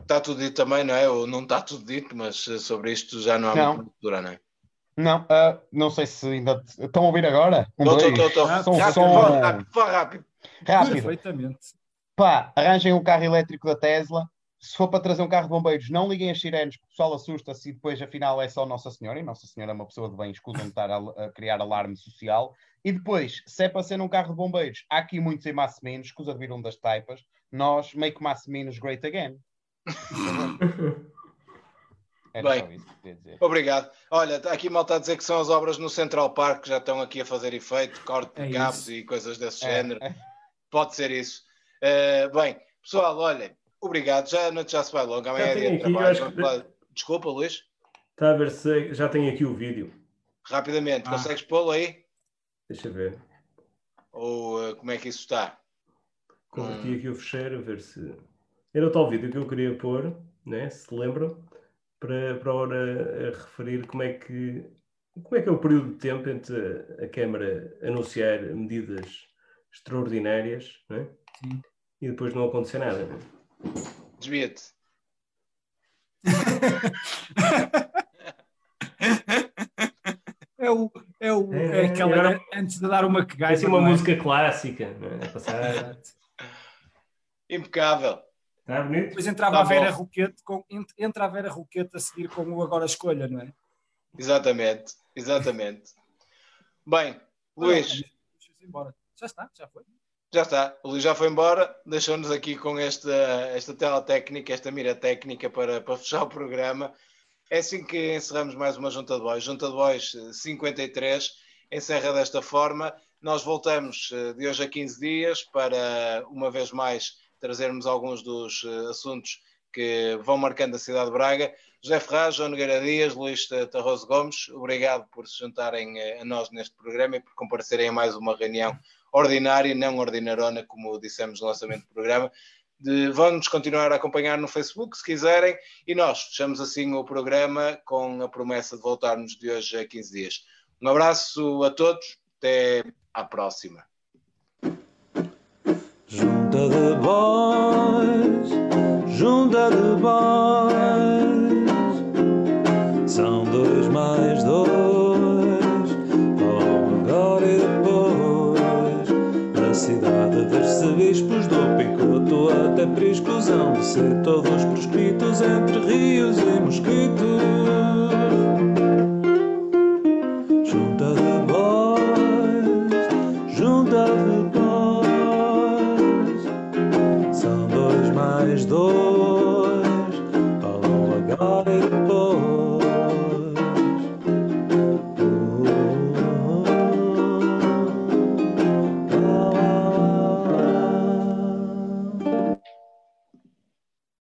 está tudo dito também, não é? Ou não está tudo dito, mas eh, sobre isto já não há Não. muito cultura, não é? Não, ah, não sei se ainda. Estão a ouvir agora? Um, Estou, estou, estou. Rápido, som. rápido. Rápido. Perfeitamente. Pá, arranjem um carro elétrico da Tesla. Se for para trazer um carro de bombeiros, não liguem as sirenes, porque o pessoal assusta-se e depois, afinal, é só Nossa Senhora. E Nossa Senhora é uma pessoa de bem, escusam de estar a, a criar alarme social. E depois, se é para ser um carro de bombeiros, há aqui muitos em Massiminos, escusa de vir um das taipas. Nós, make Massiminos great again. Era Bem. só isso que queria dizer. Obrigado. Olha, está aqui mal está a dizer que são as obras no Central Park que já estão aqui a fazer efeito, corte de É cabos isso. e coisas desse É, género. é. Pode ser isso. Eh, bem, pessoal, olha, obrigado. Já a noite já se vai logo. Amanhã Já é dia tenho de aqui, trabalho. que-. Desculpa, Luís. Está a ver se já tenho aqui o vídeo. Rapidamente, Ah. consegues pô-lo aí? Deixa eu ver. Ou eh, como é que isso está? Converti aqui o fecheiro a ver se. Era o tal vídeo que eu queria pôr, né? se lembram, para, para a hora a referir como é que como é que é o período de tempo entre a, a Câmara anunciar medidas extraordinárias né? Sim. e depois não acontecer nada. Né? Desvia-te. É, o, é, o, é É, aquela. agora- antes de dar uma É cagada. assim uma música clássica, né? passar. Impecável. Está bonito? Depois entrava Tá a Vera. Roquete, com, entra a Vera Roquete a seguir com o Agora Escolha, não é? Exatamente, exatamente. Bem, Luís, Deixa-se embora. Já está, já foi. Já está. O Luís já foi embora, deixou-nos aqui com esta, esta tela técnica, esta mira técnica para, para fechar o programa. É assim que encerramos mais uma Junta de Boys. Junta de Boys eh, 53 encerra desta forma. Nós voltamos eh, de hoje a 15 dias para, uma vez mais, trazermos alguns dos eh, assuntos que vão marcando a cidade de Braga. José Ferraz, João Nogueira Dias, Luís Tarroso Gomes, obrigado por se juntarem eh, a nós neste programa e por comparecerem a mais uma reunião ordinária, não ordinarona, como dissemos no lançamento do programa. Vão-nos continuar a acompanhar no Facebook, se quiserem, e nós fechamos assim o programa com a promessa de voltarmos de hoje a 15 dias. Um abraço a todos, até à próxima. Junta de boys, junta de boys. bispos do Picoto até presclusão de ser todos proscritos entre rios e mosquitos.